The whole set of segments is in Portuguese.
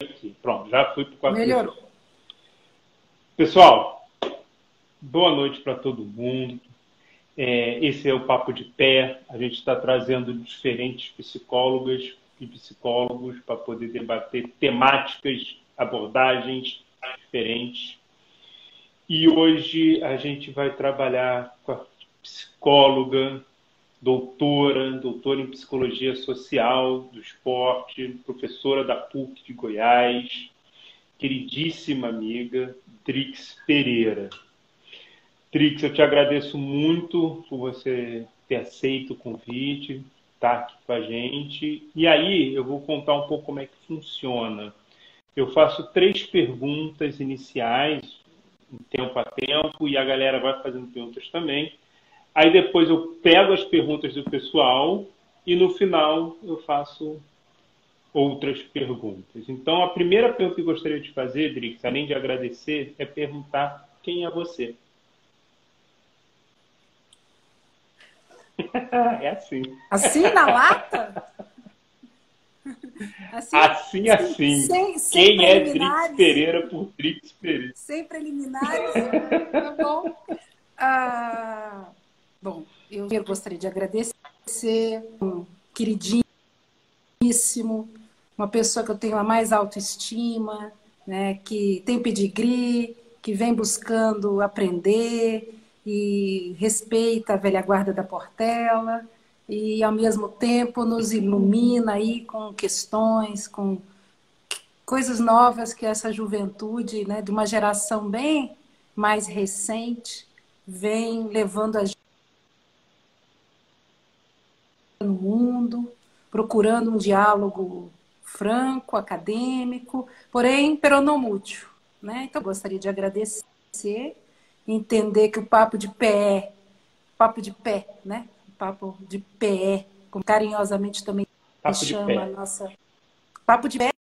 aqui. Pronto, já fui para o quarto. Melhorou. Pessoal, boa noite para todo mundo. É, esse é o Papo de Pé. A gente está trazendo diferentes psicólogas e psicólogos para poder debater temáticas, abordagens diferentes. E hoje a gente vai trabalhar com a psicóloga, doutora, doutora em psicologia social do esporte, professora da PUC de Goiás, queridíssima amiga Trix Pereira. Trix, eu te agradeço muito por você ter aceito o convite, estar aqui com a gente. E aí eu vou contar um pouco como é que funciona. Eu faço três perguntas iniciais, tempo a tempo, e a galera vai fazendo perguntas também. Aí depois eu pego as perguntas do pessoal e no final eu faço outras perguntas. Então a primeira pergunta que eu gostaria de fazer, Drix, além de agradecer, é perguntar quem é você. é assim. Assim na lata? Assim, assim. assim. Sem, sem Quem é Drix Pereira por Drix Pereira? Sem preliminares, tá bom? Ah, bom, eu gostaria de agradecer um queridíssimo, uma pessoa que eu tenho a mais autoestima, né, que tem pedigree, que vem buscando aprender, e respeita a velha guarda da Portela e ao mesmo tempo nos ilumina aí com questões, com coisas novas que essa juventude, né, de uma geração bem mais recente, vem levando a gente no mundo, procurando um diálogo franco, acadêmico, porém peronomútil. Né? Então, gostaria de agradecer entender que o papo de pé, papo de pé, né? O papo de pé, como carinhosamente também papo chama a nossa papo de pé.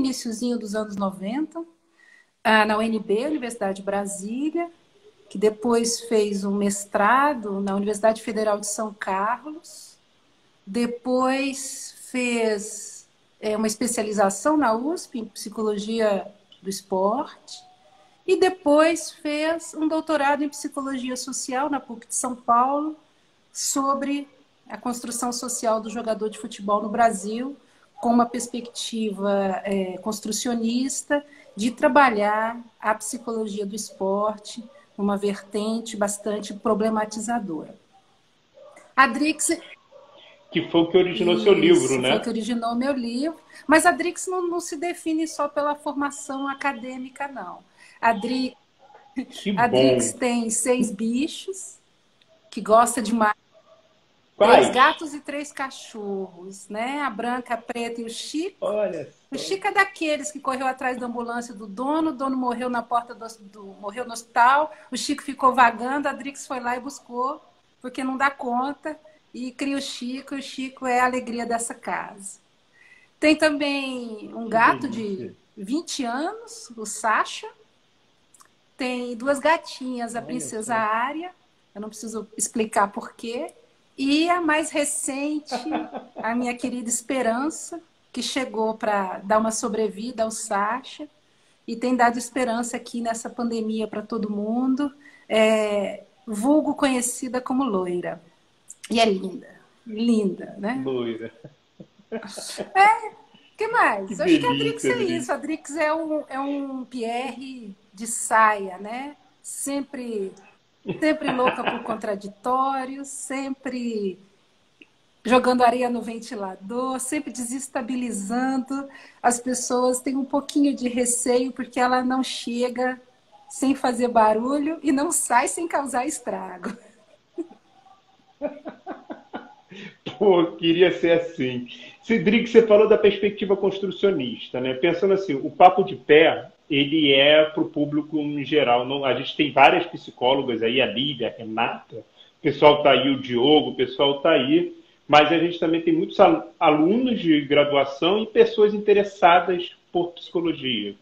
Iníciozinho dos anos 90, ah, na UNB, Universidade de Brasília, que depois fez um mestrado na Universidade Federal de São Carlos, depois fez é, uma especialização na USP em psicologia do esporte e depois fez um doutorado em psicologia social na PUC de São Paulo sobre a construção social do jogador de futebol no Brasil, com uma perspectiva é, construcionista de trabalhar a psicologia do esporte numa vertente bastante problematizadora. A Drix que foi o que originou Isso, seu livro, né? Foi o que originou meu livro. Mas a Drix não, não se define só pela formação acadêmica, não. A, Dri... a Drix tem seis bichos, que gosta demais Três gatos e três cachorros, né? A branca, a preta e o Chico. Olha. O Chico é daqueles que correu atrás da ambulância do dono, o dono morreu na porta do, do morreu no hospital, o Chico ficou vagando, a Drix foi lá e buscou, porque não dá conta, e cria o Chico, e o Chico é a alegria dessa casa. Tem também um gato de 20 anos, o Sasha. Tem duas gatinhas, a princesa Ária. Eu não preciso explicar por quê. E a mais recente, a minha querida Esperança, que chegou para dar uma sobrevida ao Sacha e tem dado esperança aqui nessa pandemia para todo mundo, é, vulgo conhecida como loira. E é linda, linda, né? Loira. É, que mais? Que Acho que a Drix é isso. A Drix é um, é um Pierre de saia, né? Sempre Sempre louca por contraditórios, sempre jogando areia no ventilador, sempre desestabilizando. As pessoas têm um pouquinho de receio porque ela não chega sem fazer barulho e não sai sem causar estrago. Pô, queria ser assim. Cedric, você falou da perspectiva construcionista, né? Pensando assim, o papo de pé ele é para o público em geral. Não, a gente tem várias psicólogas aí, a Lívia, a Renata, o pessoal está aí, o Diogo, o pessoal está aí, mas a gente também tem muitos alunos de graduação e pessoas interessadas por psicologia.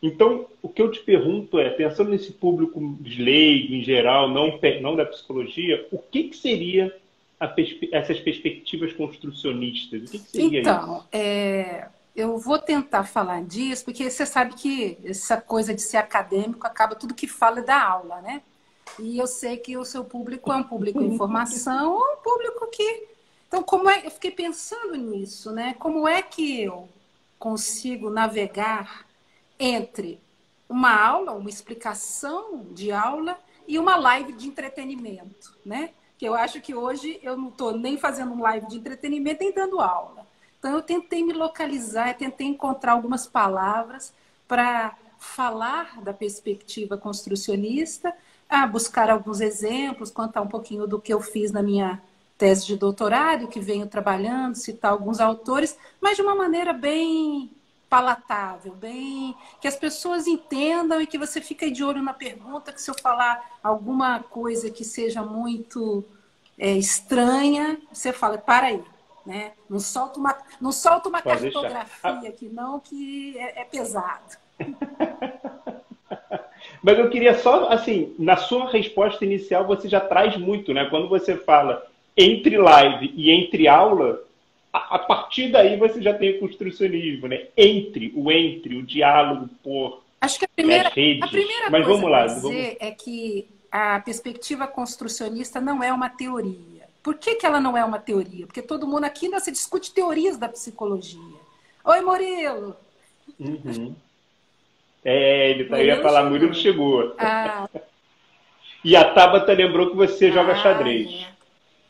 Então, o que eu te pergunto é, pensando nesse público leigo em geral, não, não da psicologia, o que, que seria perspe essas perspectivas construcionistas? O que, que seria então, isso? É, eu vou tentar falar disso, porque você sabe que essa coisa de ser acadêmico acaba tudo que fala da aula, né? E eu sei que o seu público é um público de informação, um público que. Então, como é. Eu fiquei pensando nisso, né? Como é que eu consigo navegar entre uma aula, uma explicação de aula e uma live de entretenimento, né? Que eu acho que hoje eu não estou nem fazendo live de entretenimento nem dando aula. Então eu tentei me localizar, tentei encontrar algumas palavras para falar da perspectiva construcionista, a buscar alguns exemplos, contar um pouquinho do que eu fiz na minha tese de doutorado, que venho trabalhando, citar alguns autores, mas de uma maneira bem palatável, bem que as pessoas entendam e que você fique de olho na pergunta, que se eu falar alguma coisa que seja muito é, estranha, você fala, para aí, né? Não solta uma, não solta uma cartografia aqui não, que é, é pesado. Mas eu queria só, assim, na sua resposta inicial você já traz muito, né? Quando você fala entre live e entre aula, a, a, partir daí você já tem o construcionismo, né? Entre, o entre, o diálogo por Acho que a primeira, redes. A primeira Mas coisa vamos lá, vamos... dizer é que a perspectiva construcionista não é uma teoria. Por que, que ela não é uma teoria? Porque todo mundo aqui ainda se discute teorias da psicologia. Oi, Murilo! Uhum. É, ele tá, ia falar, Murilo chegou. Ah. e a Tabata lembrou que você joga ah, xadrez. É.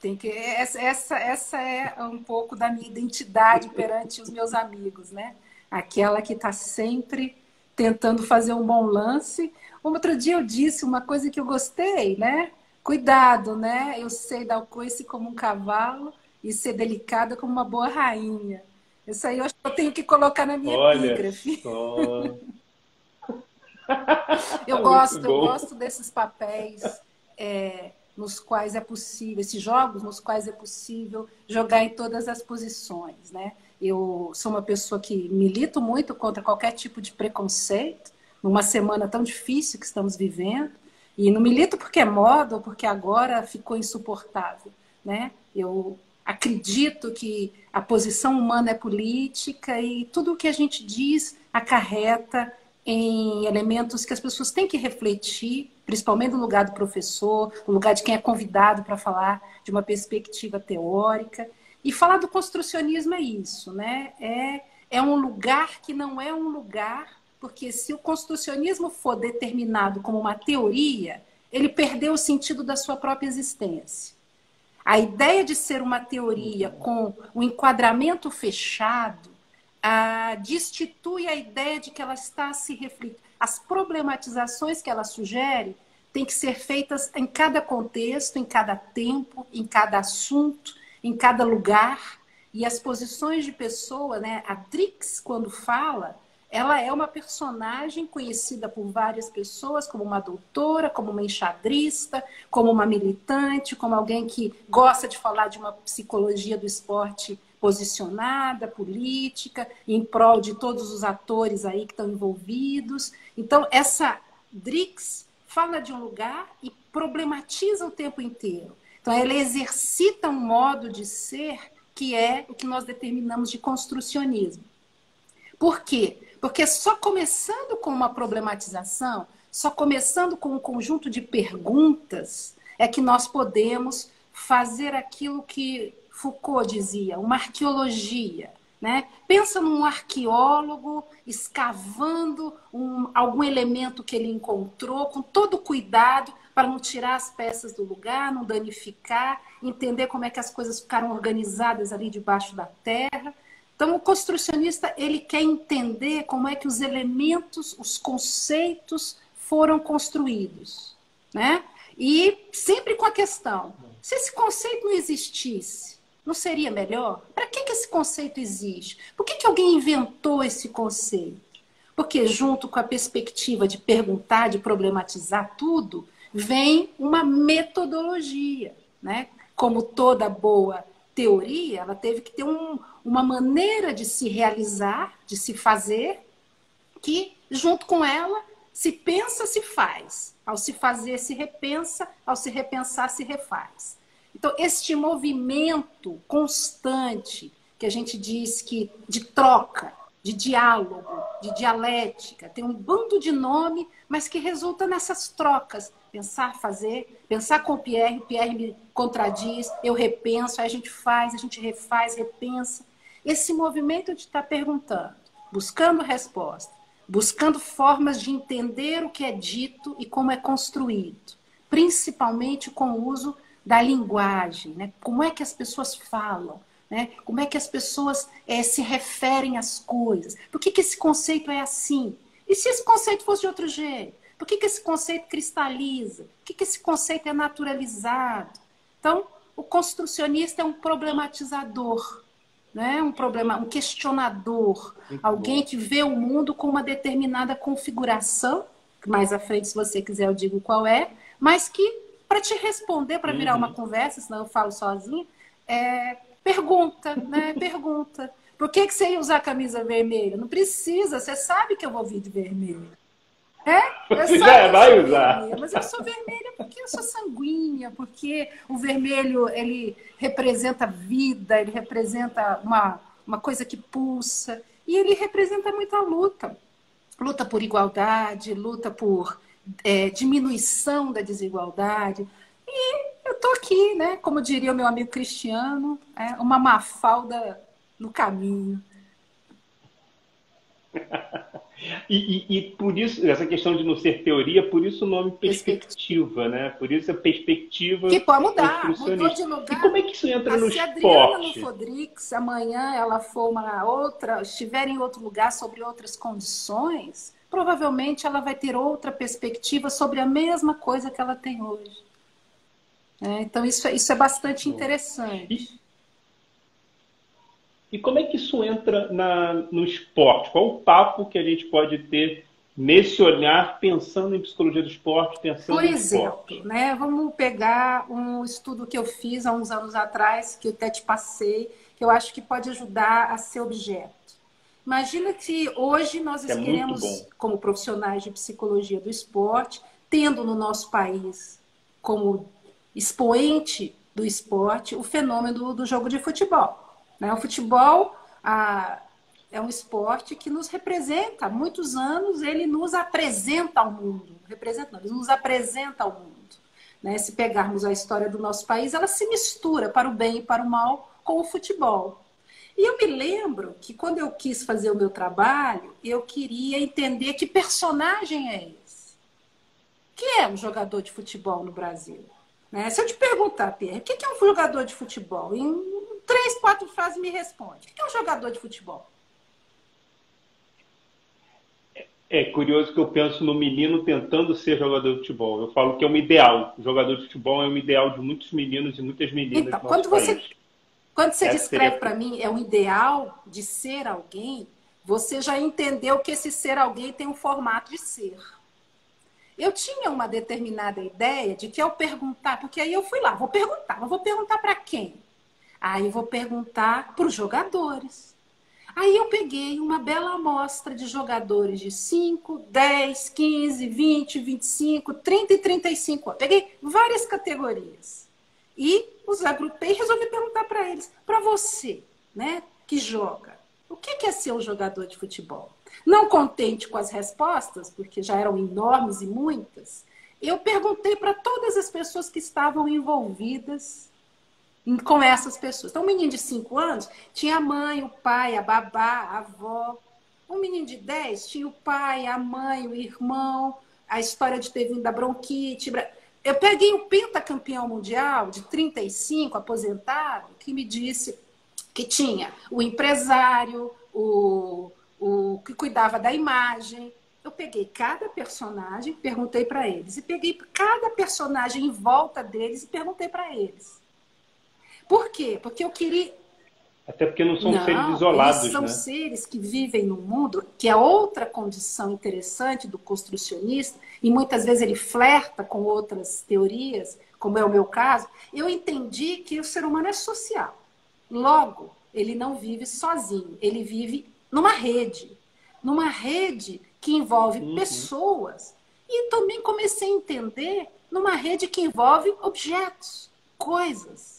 Tem que essa, essa, essa é um pouco da minha identidade perante os meus amigos, né? Aquela que está sempre tentando fazer um bom lance. Um outro dia eu disse uma coisa que eu gostei, né? Cuidado, né? Eu sei dar o coice como um cavalo e ser delicada como uma boa rainha. Isso aí eu acho que eu tenho que colocar na minha Olha epígrafe. Eu gosto, eu gosto desses papéis. É, nos quais é possível, esses jogos nos quais é possível jogar em todas as posições, né? Eu sou uma pessoa que milito muito contra qualquer tipo de preconceito, numa semana tão difícil que estamos vivendo, e não milito porque é moda ou porque agora ficou insuportável, né? Eu acredito que a posição humana é política e tudo o que a gente diz acarreta em elementos que as pessoas têm que refletir principalmente no lugar do professor, no lugar de quem é convidado para falar de uma perspectiva teórica. E falar do construcionismo é isso, né? É, é um lugar que não é um lugar, porque se o construcionismo for determinado como uma teoria, ele perdeu o sentido da sua própria existência. A ideia de ser uma teoria com o um enquadramento fechado ah, destitui a ideia de que ela está se refletindo as problematizações que ela sugere têm que ser feitas em cada contexto, em cada tempo, em cada assunto, em cada lugar. E as posições de pessoa, né? A Drix, quando fala, ela é uma personagem conhecida por várias pessoas como uma doutora, como uma enxadrista, como uma militante, como alguém que gosta de falar de uma psicologia do esporte posicionada, política, em prol de todos os atores aí que estão envolvidos. Então, essa Drix fala de um lugar e problematiza o tempo inteiro. Então, ela exercita um modo de ser que é o que nós determinamos de construcionismo. Por quê? Porque só começando com uma problematização, só começando com um conjunto de perguntas, é que nós podemos fazer aquilo que Foucault dizia, uma arqueologia. Né? Pensa num arqueólogo escavando um, algum elemento que ele encontrou, com todo cuidado para não tirar as peças do lugar, não danificar, entender como é que as coisas ficaram organizadas ali debaixo da terra. Então, o construcionista ele quer entender como é que os elementos, os conceitos foram construídos, né? E sempre com a questão: se esse conceito não existisse, não seria melhor? Para que, que esse conceito existe? Por que, que alguém inventou esse conceito? Porque, junto com a perspectiva de perguntar, de problematizar tudo, vem uma metodologia. Né? Como toda boa teoria, ela teve que ter um, uma maneira de se realizar, de se fazer, que junto com ela se pensa, se faz. Ao se fazer, se repensa, ao se repensar, se refaz. Então, este movimento constante que a gente diz que de troca, de diálogo, de dialética, tem um bando de nome, mas que resulta nessas trocas. Pensar, fazer, pensar com o Pierre, o Pierre me contradiz, eu repenso, aí a gente faz, a gente refaz, repensa. Esse movimento de estar perguntando, buscando resposta, buscando formas de entender o que é dito e como é construído, principalmente com o uso da linguagem, né? como é que as pessoas falam, né? como é que as pessoas é, se referem às coisas, por que, que esse conceito é assim? E se esse conceito fosse de outro jeito? Por que, que esse conceito cristaliza? Por que, que esse conceito é naturalizado? Então, o construcionista é um problematizador né? um problema, um questionador, Muito alguém bom. que vê o mundo com uma determinada configuração, mais à frente, se você quiser, eu digo qual é, mas que, para te responder, para virar uhum. uma conversa, senão eu falo sozinho, é, pergunta, né? pergunta. Por que, que você ia usar camisa vermelha? Não precisa, você sabe que eu vou vir de vermelho. É? Já é, vai usar. Mas eu sou vermelha porque eu sou sanguínea, porque o vermelho ele representa vida, ele representa uma, uma coisa que pulsa e ele representa muita luta. Luta por igualdade, luta por é, diminuição da desigualdade. E eu estou aqui, né? Como diria o meu amigo Cristiano, é, uma mafalda no caminho. E, e, e, por isso, essa questão de não ser teoria, por isso o nome perspectiva, né? Por isso a perspectiva. Que pode mudar, mudou de lugar. E como é que isso entra no se esporte? Se a Adriana no Fodrix, amanhã ela for uma outra, estiver em outro lugar sobre outras condições, provavelmente ela vai ter outra perspectiva sobre a mesma coisa que ela tem hoje. É, então isso, é, isso é bastante interessante. E, como é que isso entra na, no esporte? Qual o papo que a gente pode ter nesse olhar, pensando em psicologia do esporte, pensando Por em exemplo, esporte? né, vamos pegar um estudo que eu fiz há uns anos atrás, que eu até te passei, que eu acho que pode ajudar a ser objeto. Imagina que hoje nós é queremos, como profissionais de psicologia do esporte, tendo no nosso país como expoente do esporte o fenômeno do, do jogo de futebol. Né? O futebol a, é um esporte que nos representa. Há muitos anos ele nos apresenta ao mundo. Representa, não, ele nos apresenta ao mundo. Né? Se pegarmos a história do nosso país, ela se mistura para o bem e para o mal com o futebol. E eu me lembro que quando eu quis fazer o meu trabalho, eu queria entender que personagem é esse. Que é um jogador de futebol no Brasil? Né? Se eu te perguntar, Pierre, o que é um jogador de futebol? Em três, quatro frases me responde. O que é um jogador de futebol? É curioso que eu penso no menino tentando ser jogador de futebol. Eu falo que é um ideal. O jogador de futebol é um ideal de muitos meninos e muitas meninas. Então, quando você, quando você descreve para mim é um ideal de ser alguém, você já entendeu que esse ser alguém tem um formato de ser. Eu tinha uma determinada ideia de que ao perguntar, porque aí eu fui lá, vou perguntar, mas vou perguntar para quem? Aí vou perguntar para os jogadores. Aí eu peguei uma bela amostra de jogadores de 5, 10, 15, 20, 25, 30 e 35 anos. Peguei várias categorias. E os agrupei e resolvi perguntar para eles: para você, né, que joga, o que é ser um jogador de futebol? Não contente com as respostas, porque já eram enormes e muitas, eu perguntei para todas as pessoas que estavam envolvidas com essas pessoas. Então, um menino de 5 anos tinha a mãe, o pai, a babá, a avó. Um menino de 10 tinha o pai, a mãe, o irmão, a história de ter vindo da bronquite. Eu peguei o pentacampeão mundial de 35, aposentado, que me disse que tinha o empresário, o, o que cuidava da imagem. Eu peguei cada personagem, perguntei para eles. E peguei cada personagem em volta deles e perguntei para eles. Por quê? Porque eu queria. Até porque não são não, seres isolados. São né? seres que vivem no mundo, que é outra condição interessante do construcionista, e muitas vezes ele flerta com outras teorias, como é o meu caso. Eu entendi que o ser humano é social. Logo, ele não vive sozinho, ele vive numa rede. Numa rede que envolve uhum. pessoas. E também comecei a entender numa rede que envolve objetos, coisas.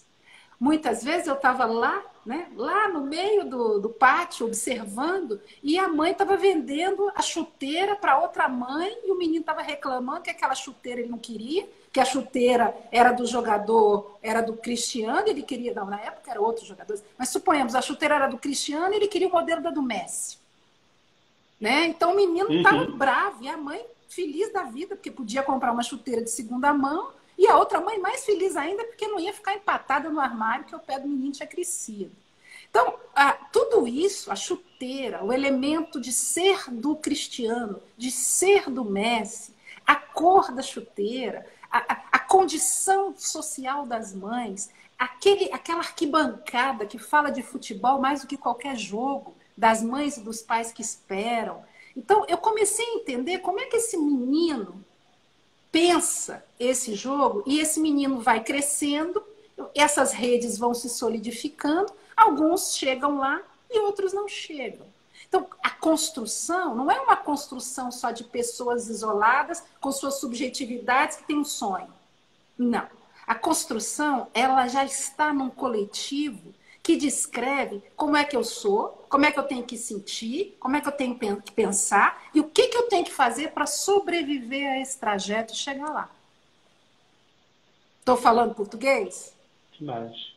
Muitas vezes eu estava lá, né, lá no meio do, do pátio, observando, e a mãe estava vendendo a chuteira para outra mãe, e o menino estava reclamando que aquela chuteira ele não queria, que a chuteira era do jogador, era do Cristiano, ele queria, não, na época era outro jogador, mas suponhamos, a chuteira era do Cristiano e ele queria o modelo da do Messi. Né? Então o menino estava uhum. bravo, e a mãe feliz da vida, porque podia comprar uma chuteira de segunda mão, e a outra mãe mais feliz ainda, porque não ia ficar empatada no armário, que o pé do menino tinha crescido. Então, a, tudo isso, a chuteira, o elemento de ser do cristiano, de ser do Messi, a cor da chuteira, a, a, a condição social das mães, aquele, aquela arquibancada que fala de futebol mais do que qualquer jogo, das mães e dos pais que esperam. Então, eu comecei a entender como é que esse menino pensa esse jogo e esse menino vai crescendo, essas redes vão se solidificando, alguns chegam lá e outros não chegam. Então, a construção não é uma construção só de pessoas isoladas com suas subjetividades que têm um sonho. Não. A construção, ela já está num coletivo que descreve como é que eu sou, como é que eu tenho que sentir, como é que eu tenho que pensar e o que, que eu tenho que fazer para sobreviver a esse trajeto e chegar lá. Estou falando português? Demais.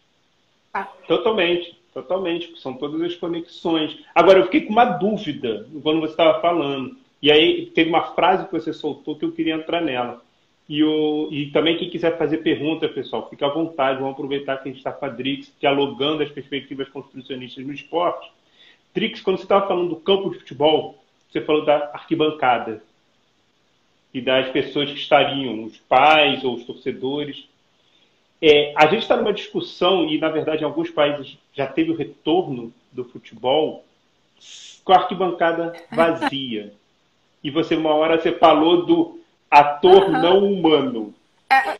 Ah. Totalmente, totalmente. São todas as conexões. Agora, eu fiquei com uma dúvida quando você estava falando. E aí teve uma frase que você soltou que eu queria entrar nela. E, o, e também quem quiser fazer pergunta, pessoal, fique à vontade. Vamos aproveitar que a gente está com a Drix dialogando as perspectivas construcionistas no esporte. Drix, quando você estava falando do campo de futebol, você falou da arquibancada e das pessoas que estariam, os pais ou os torcedores. É, a gente está numa discussão, e na verdade em alguns países já teve o retorno do futebol com a arquibancada vazia. E você, uma hora, você falou do ator uhum. não humano. É,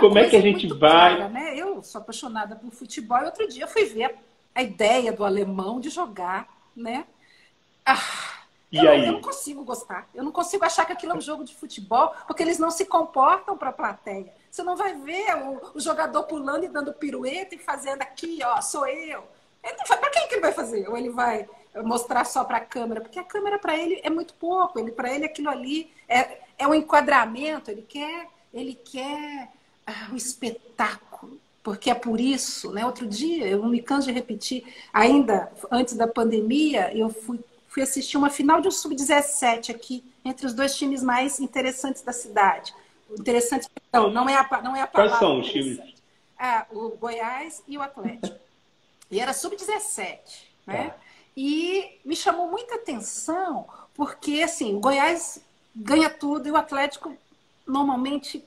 Como é que a gente vai. Né? Eu sou apaixonada por futebol e outro dia eu fui ver a ideia do alemão de jogar, né? Ah, e eu, aí? eu não consigo gostar. Eu não consigo achar que aquilo é um jogo de futebol, porque eles não se comportam para a plateia. Você não vai ver o, o, jogador pulando e dando pirueta e fazendo aqui, ó, sou eu. Para quem que ele vai fazer? Ou ele vai mostrar só para a câmera? Porque a câmera para ele é muito pouco. Ele para ele aquilo ali é, é um enquadramento, ele quer, ele quer ah, um espetáculo, porque é por isso, né? Outro dia, eu não me canso de repetir, ainda antes da pandemia, eu fui, fui assistir uma final de um sub-17 aqui, entre os dois times mais interessantes da cidade. Interessante, não, não é a, não é a palavra. Quais são os times? Ah, o Goiás e o Atlético. E era sub-17, né? Tá. E me chamou muita atenção, porque assim, o Goiás ganha tudo e o Atlético normalmente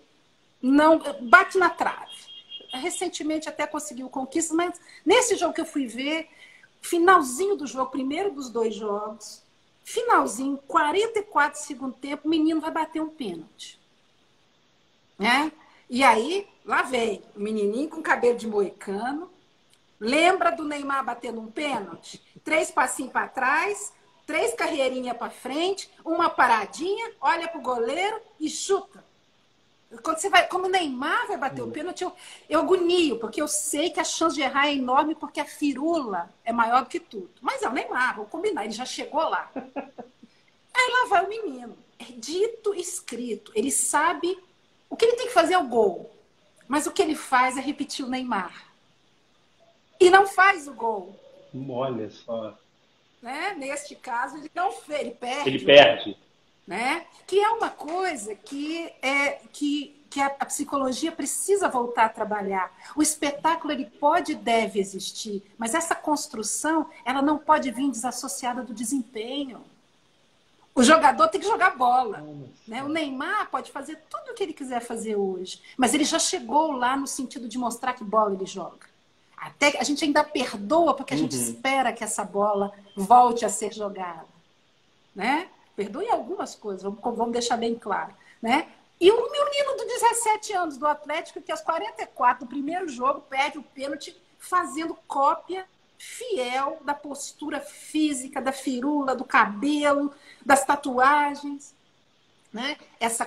não bate na trave. Recentemente até conseguiu conquistas, mas nesse jogo que eu fui ver, finalzinho do jogo, primeiro dos dois jogos, finalzinho, 44 segundo tempo, o menino vai bater um pênalti. Né? E aí, lá vem o menininho com cabelo de moicano, lembra do Neymar batendo um pênalti? Três passinhos para trás, três carreirinhas para frente, uma paradinha, olha para o goleiro e chuta. Quando você vai, como o Neymar vai bater o pênalti, eu, eu agonio, porque eu sei que a chance de errar é enorme, porque a firula é maior do que tudo. Mas é o Neymar, vou combinar, ele já chegou lá. Aí lá vai o menino. É dito escrito. Ele sabe. O que ele tem que fazer é o gol. Mas o que ele faz é repetir o Neymar. E não faz o gol. Olha só. Né? Neste caso, ele não ele perde. Ele perde. Né? Que é uma coisa que, é, que, que a, a, psicologia precisa voltar a trabalhar. O espetáculo ele pode e deve existir, mas essa construção ela não pode vir desassociada do desempenho. O jogador tem que jogar bola. Né? O Neymar pode fazer tudo o que ele quiser fazer hoje, mas ele já chegou lá no sentido de mostrar que bola ele joga. Até a gente ainda perdoa porque a uhum. gente espera que essa bola volte a ser jogada, né? Perdoe algumas coisas, vamos, vamos deixar bem claro, né? E o menino de 17 anos do Atlético, que aos 44 do primeiro jogo perde o pênalti fazendo cópia fiel da postura física, da firula, do cabelo, das tatuagens, né? Essa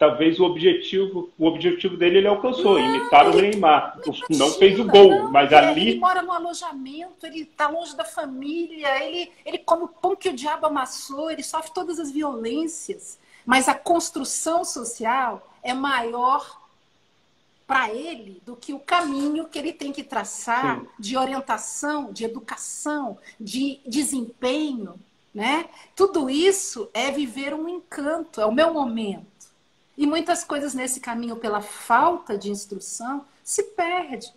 talvez o objetivo, o objetivo dele ele alcançou, não, imitar o Neymar. Não, não fez o gol, não, mas ali. Ele mora no alojamento, ele está longe da família, ele, ele come o pão que o diabo amassou, ele sofre todas as violências. Mas a construção social é maior para ele do que o caminho que ele tem que traçar Sim. de orientação, de educação, de desempenho. Né? Tudo isso é viver um encanto, é o meu momento. E muitas coisas nesse caminho, pela falta de instrução, se perde.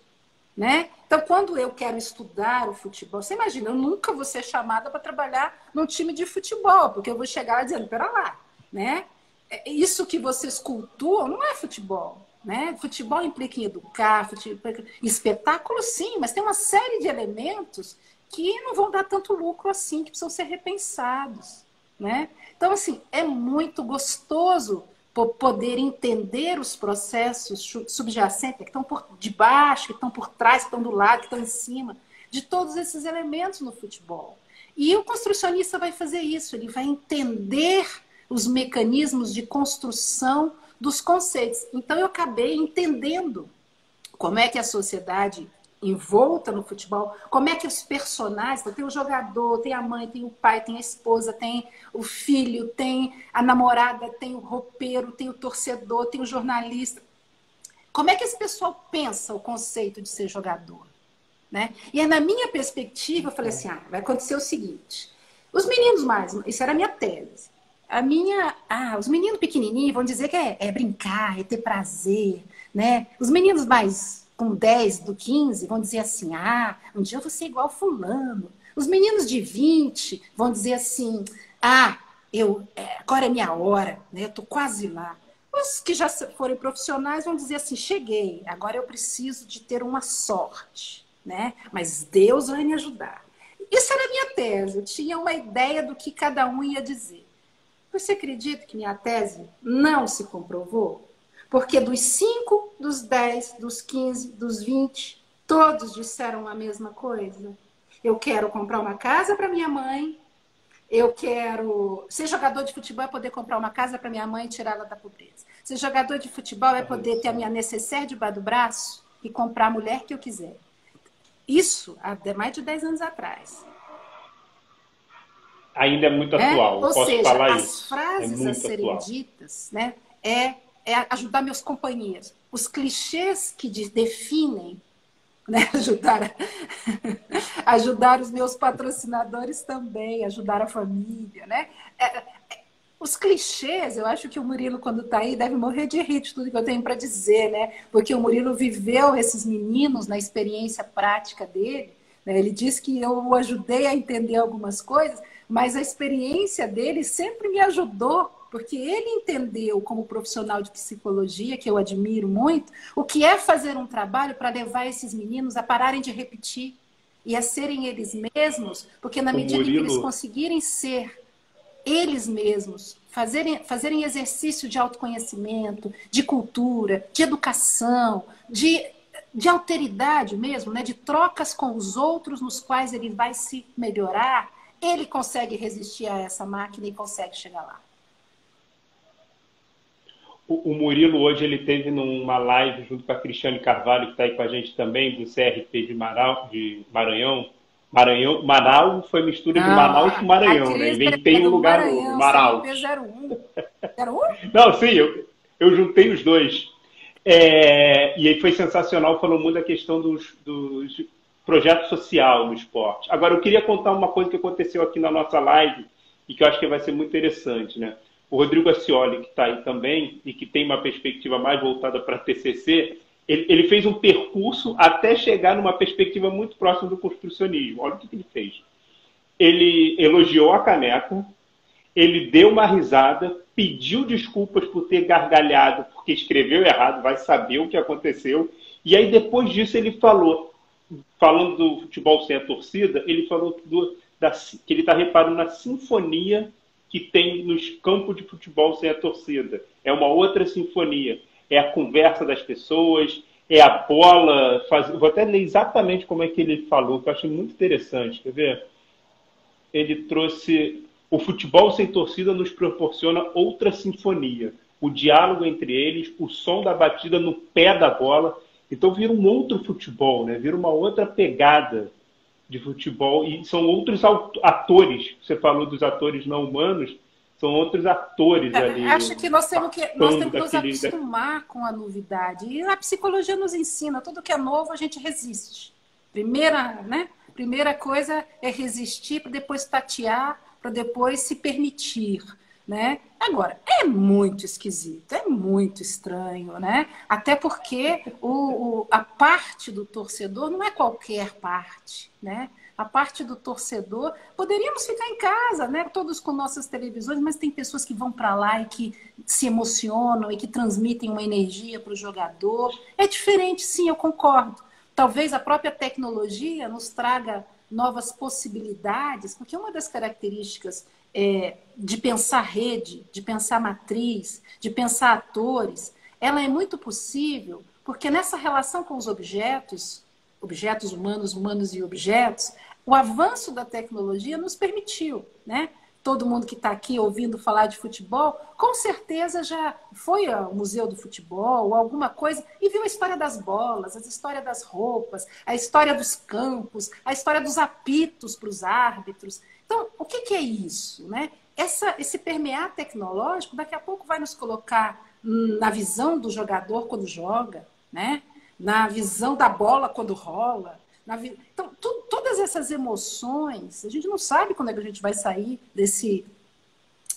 Né? Então, quando eu quero estudar o futebol, você imagina, eu nunca vou ser chamada para trabalhar num time de futebol, porque eu vou chegar lá dizendo, pera lá, né? É, isso que vocês cultuam não é futebol. Né? Futebol implica em educar, futebol, espetáculo sim, mas tem uma série de elementos que não vão dar tanto lucro assim, que precisam ser repensados. Né? Então, assim, é muito gostoso poder entender os processos subjacentes que estão por debaixo, que estão por trás, que estão do lado, que estão em cima, de todos esses elementos no futebol. E o construcionista vai fazer isso, ele vai entender os mecanismos de construção dos conceitos. Então eu acabei entendendo como é que a sociedade envolta no futebol, como é que os personagens, então, tem o jogador, tem a mãe, tem o pai, tem a esposa, tem o filho, tem a namorada, tem o roupeiro, tem o torcedor, tem o jornalista. Como é que esse pessoal pensa o conceito de ser jogador? Né? E é na minha perspectiva, eu falei assim, ah, vai acontecer o seguinte, os meninos mais, isso era a minha tese, a minha, ah, os meninos pequenininhos vão dizer que é, é brincar, é ter prazer, né? Os meninos mais com 10 do 15 vão dizer assim: ah, um dia eu vou ser igual fulano. Os meninos de 20 vão dizer assim: ah, eu, é, agora é minha hora, né? eu estou quase lá. Os que já forem profissionais vão dizer assim: cheguei, agora eu preciso de ter uma sorte, né? Mas Deus vai me ajudar. Isso era a minha tese, eu tinha uma ideia do que cada um ia dizer. Você acredita que minha tese não se comprovou? Porque dos 5, dos 10, dos 15, dos 20, todos disseram a mesma coisa. Eu quero comprar uma casa para minha mãe. Eu quero ser jogador de futebol é poder comprar uma casa para minha mãe e tirá-la da pobreza. Ser jogador de futebol é poder ter a minha necessaire debaixo do braço e comprar a mulher que eu quiser. Isso há mais de 10 anos atrás. Ainda é muito é? atual. Ou Posso seja, falar as isso. frases é a serem atual. ditas né, é é ajudar meus companheiros. Os clichês que definem, né? ajudar, ajudar os meus patrocinadores também, ajudar a família, né? É, é, os clichês, eu acho que o Murilo, quando está aí, deve morrer de rir de tudo que eu tenho para dizer, né? Porque o Murilo viveu esses meninos na experiência prática dele. Né? Ele disse que eu o ajudei a entender algumas coisas, mas a experiência dele sempre me ajudou porque ele entendeu, como profissional de psicologia, que eu admiro muito, o que é fazer um trabalho para levar esses meninos a pararem de repetir e a serem eles mesmos, porque na medida Murilo... que eles conseguirem ser eles mesmos, fazerem, fazerem exercício de autoconhecimento, de cultura, de educação, de, de alteridade mesmo, né? de trocas com os outros nos quais ele vai se melhorar, ele consegue resistir a essa máquina e consegue chegar lá. O, Murilo hoje ele teve numa live junto com a Cristiane Carvalho, que está aí com a gente também, do CRP de, Marau, de Maranhão. Maranhão, Manaus foi mistura de ah, Manaus com Maranhão, né? Inventei um lugar Maranhão, Manaus. 01. 01? Não, sim, eu, eu juntei os dois. É, e aí foi sensacional, falou muito da questão dos, dos projetos social no esporte. Agora, eu queria contar uma coisa que aconteceu aqui na nossa live e que eu acho que vai ser muito interessante, né? O Rodrigo Ascioli, que está aí também e que tem uma perspectiva mais voltada para TCC, ele, ele, fez um percurso até chegar numa perspectiva muito próxima do construcionismo. Olha o que, que ele fez. Ele elogiou a caneca, ele deu uma risada, pediu desculpas por ter gargalhado, porque escreveu errado, vai saber o que aconteceu. E aí, depois disso, ele falou, falando do futebol sem a torcida, ele falou do, da, que ele está reparando na sinfonia que tem nos campos de futebol sem a torcida. É uma outra sinfonia. É a conversa das pessoas, é a bola. Faz... Vou até ler exatamente como é que ele falou, que eu achei muito interessante. Quer ver? Ele trouxe. O futebol sem torcida nos proporciona outra sinfonia. O diálogo entre eles, o som da batida no pé da bola. Então vira um outro futebol, né? Vira uma outra pegada de futebol. E são outros atores. Você falou dos atores não humanos são outros atores é, ali. Acho que nós temos que, nós temos que nos acostumar com a novidade. E a psicologia nos ensina, tudo que é novo a gente resiste. Primeira, né? Primeira coisa é resistir para depois tatear, para depois se permitir, né? Agora, é muito esquisito, é muito estranho, né? Até porque o, o, a parte do torcedor não é qualquer parte, né? a parte do torcedor, poderíamos ficar em casa, né? Todos com nossas televisões, mas tem pessoas que vão para lá e que se emocionam e que transmitem uma energia para o jogador. É diferente, sim, eu concordo. Talvez a própria tecnologia nos traga novas possibilidades, porque uma das características é, de pensar rede, de pensar matriz, de pensar atores, ela é muito possível porque nessa relação com os objetos, objetos humanos, humanos e objetos, o avanço da tecnologia nos permitiu, né? Todo mundo que está aqui ouvindo falar de futebol, com certeza já foi ao Museu do Futebol ou alguma coisa e viu a história das bolas, a história das roupas, a história dos campos, a história dos apitos para os árbitros. Então, o que, que é isso? Né? Essa, esse permear tecnológico daqui a pouco vai nos colocar na visão do jogador quando joga, né? na visão da bola quando rola. Vi... Então, tu, todas essas emoções, a gente não sabe quando é que a gente vai sair desse,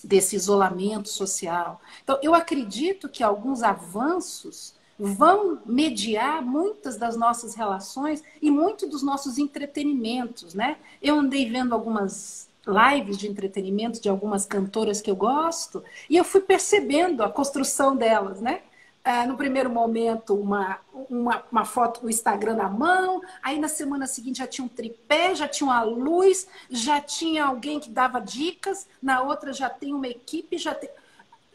desse isolamento social. Então, eu acredito que alguns avanços vão mediar muitas das nossas relações e muito dos nossos entretenimentos, né? Eu andei vendo algumas lives de entretenimento de algumas cantoras que eu gosto e eu fui percebendo a construção delas, né? é, no primeiro momento, uma, uma, uma foto com o Instagram na mão, aí na semana seguinte já tinha um tripé, já tinha uma luz, já tinha alguém que dava dicas, na outra já tem uma equipe, já tem.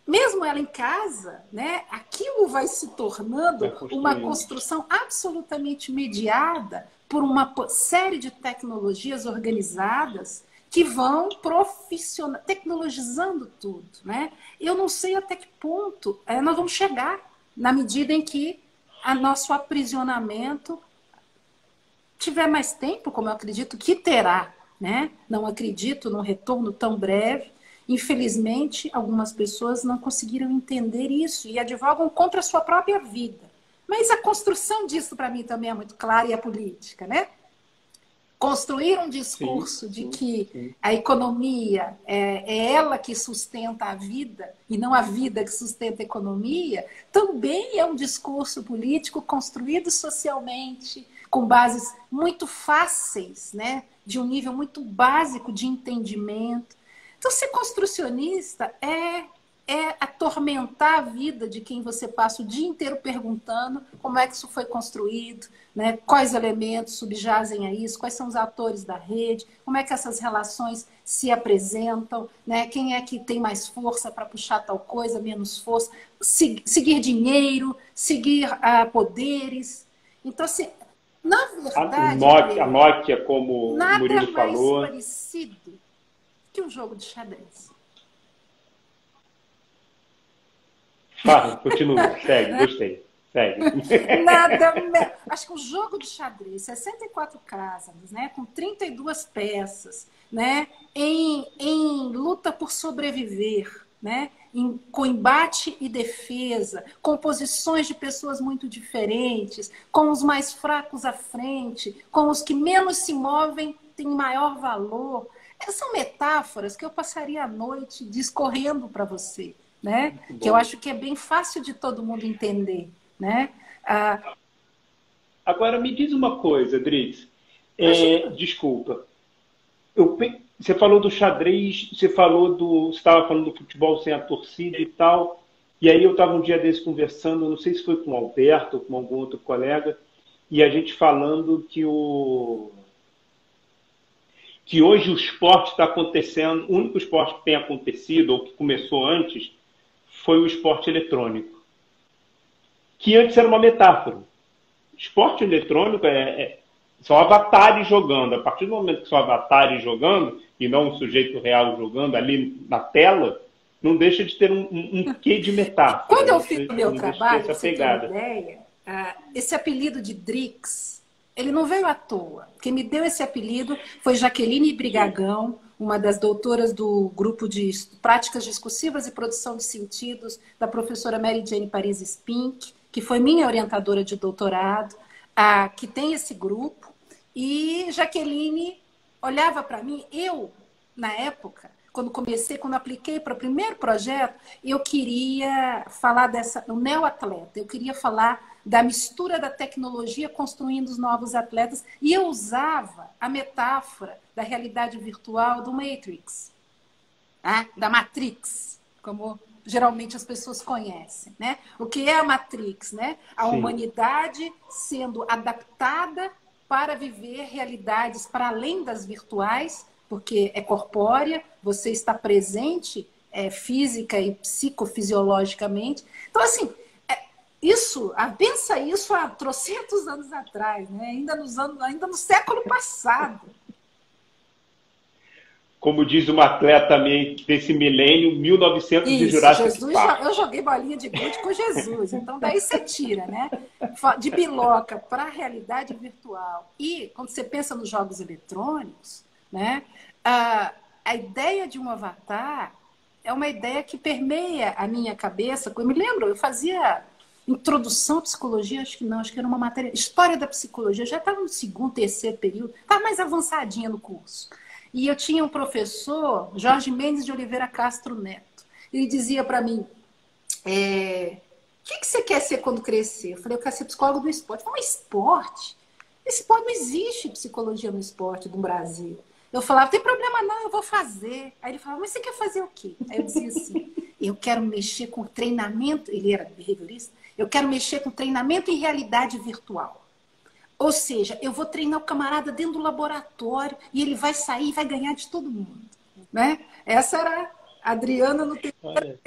Mesmo ela em casa, né, aquilo vai se tornando uma construção absolutamente mediada por uma série de tecnologias organizadas que vão profissional, tecnologizando tudo, né? Eu não sei até que ponto é, nós vamos chegar na medida em que o nosso aprisionamento tiver mais tempo, como eu acredito que terá, né? Não acredito num retorno tão breve. Infelizmente, algumas pessoas não conseguiram entender isso e advogam contra a sua própria vida. Mas a construção disso para mim também é muito clara e é política, né? construir um discurso sim, de que sim. a economia é, é, ela que sustenta a vida e não a vida que sustenta a economia, também é um discurso político construído socialmente, com bases muito fáceis, né? de um nível muito básico de entendimento. Então, ser construcionista é é atormentar a vida de quem você passa o dia inteiro perguntando como é que isso foi construído, né? quais elementos subjazem a isso, quais são os atores da rede, como é que essas relações se apresentam, né? quem é que tem mais força para puxar tal coisa, menos força, seguir dinheiro, seguir uh, poderes. Então, assim, na verdade. A Nokia, a Nokia como nada o Murilo mais falou. parecido que um jogo de xadrez. Fala, continua, segue, gostei. Segue. Nada. Acho que um jogo de xadrez, 64 casas, né, com 32 peças, né, em, em luta por sobreviver, né, em, com embate e defesa, com posições de pessoas muito diferentes, com os mais fracos à frente, com os que menos se movem têm maior valor. São metáforas que eu passaria a noite discorrendo para você né? Que eu acho que é bem fácil de todo mundo entender, né? Ah... Agora me diz uma coisa, Dritz. É, desculpa. Eu, você falou do xadrez, você falou do, você estava falando do futebol sem a torcida e tal. E aí eu estava um dia desse conversando, não sei se foi com o Alberto ou com algum outro colega, e a gente falando que o que hoje o esporte está acontecendo, o único esporte que tem acontecido ou que começou antes foi o esporte eletrônico, que antes era uma metáfora. Esporte eletrônico é, é, são avatares jogando. A partir do momento que são avatares jogando, e não um sujeito real jogando ali na tela, não deixa de ter um, um, um quê de metáfora. Quando eu fiz o meu trabalho, essa pegada. Ideia, uh, esse apelido de Drix, ele não veio à toa. Quem me deu esse apelido foi Jaqueline Brigagão, uma das doutoras do grupo de práticas discursivas e produção de sentidos da professora Mary Jane Paris Spink, que foi minha orientadora de doutorado, uh, que tem esse grupo. E Jaqueline olhava para mim, eu, na época, quando comecei, quando apliquei para o primeiro projeto, eu queria falar dessa, o neoatleta, eu queria falar da mistura da tecnologia construindo os novos atletas, e eu usava a metáfora da realidade virtual do Matrix, né? da Matrix, como geralmente as pessoas conhecem, né? O que é a Matrix, né? A Sim. humanidade sendo adaptada para viver realidades para além das virtuais, porque é corpórea, você está presente é, física e psicofisiologicamente. Então, assim, é, isso, a, pensa isso há trocentos anos atrás, né? ainda, nos anos, ainda no século passado. Como diz uma atleta desse milênio, 1900 Isso, de Jurassic Jesus, Park. Eu joguei bolinha de gude com Jesus, então daí você tira, né? De biloca para a realidade virtual. E quando você pensa nos jogos eletrônicos, né? a, a ideia de um avatar é uma ideia que permeia a minha cabeça. Eu me lembro, eu fazia introdução à psicologia, acho que não, acho que era uma matéria, história da psicologia, já estava no segundo, terceiro período, estava mais avançadinha no curso. E eu tinha um professor, Jorge Mendes de Oliveira Castro Neto, ele dizia para mim, é, o que, que, você quer ser quando crescer? Eu falei, eu quero ser psicólogo do esporte. Eu mas esporte? Esporte não existe psicologia no esporte do Brasil. Eu falava, tem problema não, eu vou fazer. Aí ele falava, mas você quer fazer o quê? Aí eu dizia assim, eu quero mexer com treinamento, ele era behaviorista, eu quero mexer com treinamento em realidade virtual. Ou seja, eu vou treinar o camarada dentro do laboratório e ele vai sair e vai ganhar de todo mundo. Né? Essa era Adriana no terceiro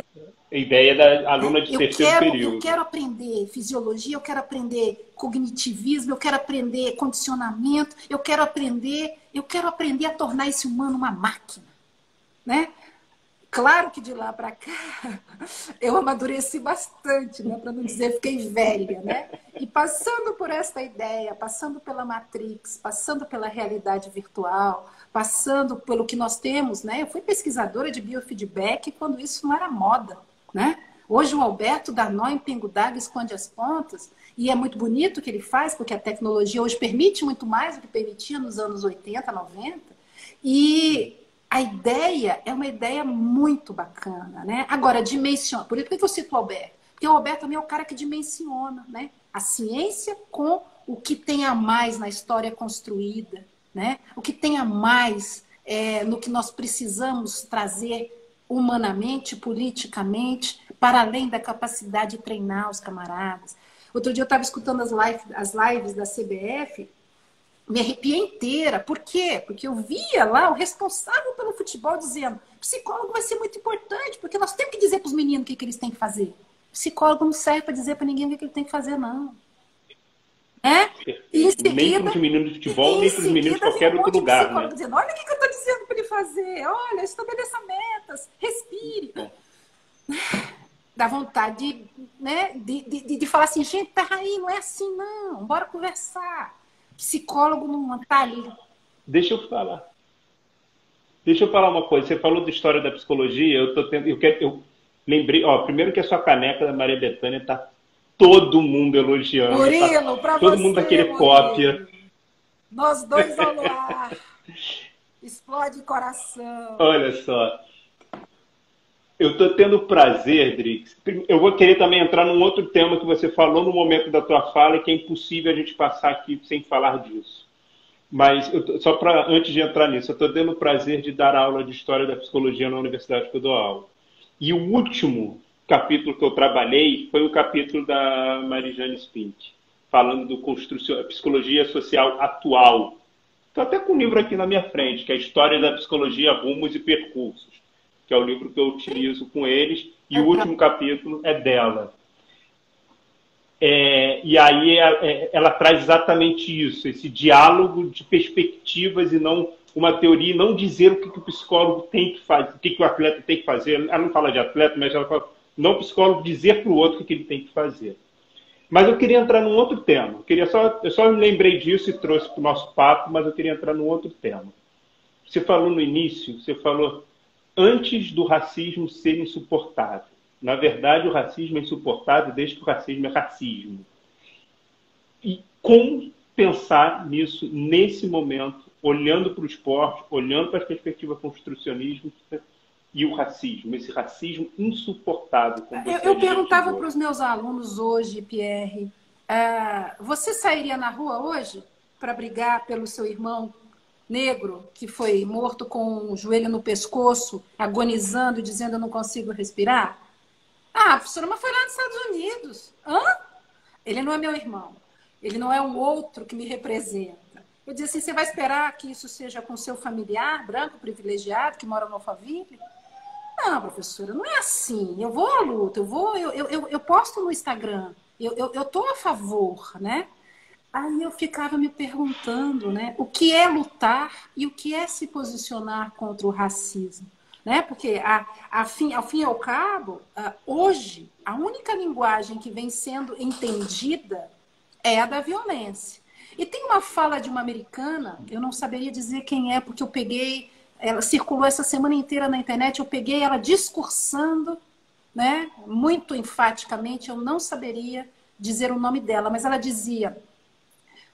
a ideia da aluna de eu terceiro quero, período. Eu quero aprender fisiologia, eu quero aprender cognitivismo, eu quero aprender condicionamento, eu quero aprender, eu quero aprender a tornar esse humano uma máquina, né? Claro que de lá para cá eu amadureci bastante, né? para não dizer fiquei velha, né? E passando por esta ideia, passando pela Matrix, passando pela realidade virtual, passando pelo que nós temos, né? Eu fui pesquisadora de biofeedback quando isso não era moda, né? Hoje o Alberto dá nó em pingo d'água, esconde as pontas, e é muito bonito o que ele faz, porque a tecnologia hoje permite muito mais do que permitia nos anos 80, 90. E a ideia é uma ideia muito bacana, né? Agora, dimensiona. Por isso que eu cito o Alberto? Porque o Alberto também é o cara que dimensiona, né? A ciência com o que tem a mais na história construída, né? O que tem a mais é, no que nós precisamos trazer humanamente, politicamente, para além da capacidade de treinar os camaradas. Outro dia eu estava escutando as lives, as lives da CBF me arrepiei inteira. Por quê? Porque eu via lá o responsável pelo futebol dizendo: psicólogo vai ser muito importante, porque nós temos que dizer para os meninos o que, que eles têm que fazer. Psicólogo não serve para dizer para ninguém o que, que ele tem que fazer, não. É? E seguida, nem para os meninos de futebol, nem para os meninos de qualquer outro lugar. Né? Dizendo, Olha o que, que eu estou dizendo para ele fazer. Olha, estabeleça metas, respire. Dá vontade de, né, de, de, de falar assim, gente, peraí, não é assim não, bora conversar psicólogo não está ali. Deixa eu falar. Deixa eu falar uma coisa. Você falou da história da psicologia. Eu tô tendo, eu, quero, eu lembrei, ó, primeiro que a sua caneca da Maria Bethânia tá todo mundo elogiando. Murilo, tá, para Todo você, mundo vai querer Murilo. cópia. Nós dois ao luar. Explode coração. Olha só. Eu estou tendo prazer, Drix. Eu vou querer também entrar num outro tema que você falou no momento da tua fala, que é impossível a gente passar aqui sem falar disso. Mas eu, só para antes de entrar nisso, eu estou tendo o prazer de dar aula de história da psicologia na universidade que eu dou aula. E o último capítulo que eu trabalhei foi o capítulo da Marijane Spink, falando do construção, psicologia social atual. Estou até com um livro aqui na minha frente, que é a História da Psicologia, Rumos e Percursos que é o livro que eu utilizo com eles, e o último capítulo é dela. É, e aí ela, é, é, ela, traz exatamente isso, esse diálogo de perspectivas e não uma teoria, não dizer o que, que o psicólogo tem que fazer, o que, que o atleta tem que fazer. Ela não fala de atleta, mas ela fala, não o psicólogo dizer para o outro o que, que ele tem que fazer. Mas eu queria entrar num outro tema. Eu, queria só, eu só me lembrei disso e trouxe para o nosso papo, mas eu queria entrar num outro tema. Você falou no início, você falou antes do racismo ser insuportável. Na verdade, o racismo é insuportável desde que o racismo é racismo. E como pensar nisso nesse momento, olhando para o esporte, olhando para a perspectiva construcionismo e o racismo, esse racismo insuportável. eu, eu perguntava para os meus alunos hoje, Pierre, uh, você sairia na rua hoje para brigar pelo seu irmão negro que foi morto com o joelho no pescoço, agonizando, dizendo eu não consigo respirar? Ah, professora, mas foi lá nos Estados Unidos. Hã? Ele não é meu irmão. Ele não é um outro que me representa. Eu disse assim, você vai esperar que isso seja com seu familiar, branco, privilegiado, que mora no Alphaville? Não, professora, não é assim. Eu vou à luta, eu vou, eu, eu, eu posto no Instagram, eu, tô a favor, né? Aí eu ficava me perguntando, né, o que é lutar e o que é se posicionar contra o racismo, né? Porque a, a fim, ao fim e ao cabo, hoje a única linguagem que vem sendo entendida é a da violência. E tem uma fala de uma americana, eu não saberia dizer quem é, porque eu peguei, ela circulou essa semana inteira na internet, eu peguei ela discursando, né, muito enfaticamente, eu não saberia dizer o nome dela, mas ela dizia: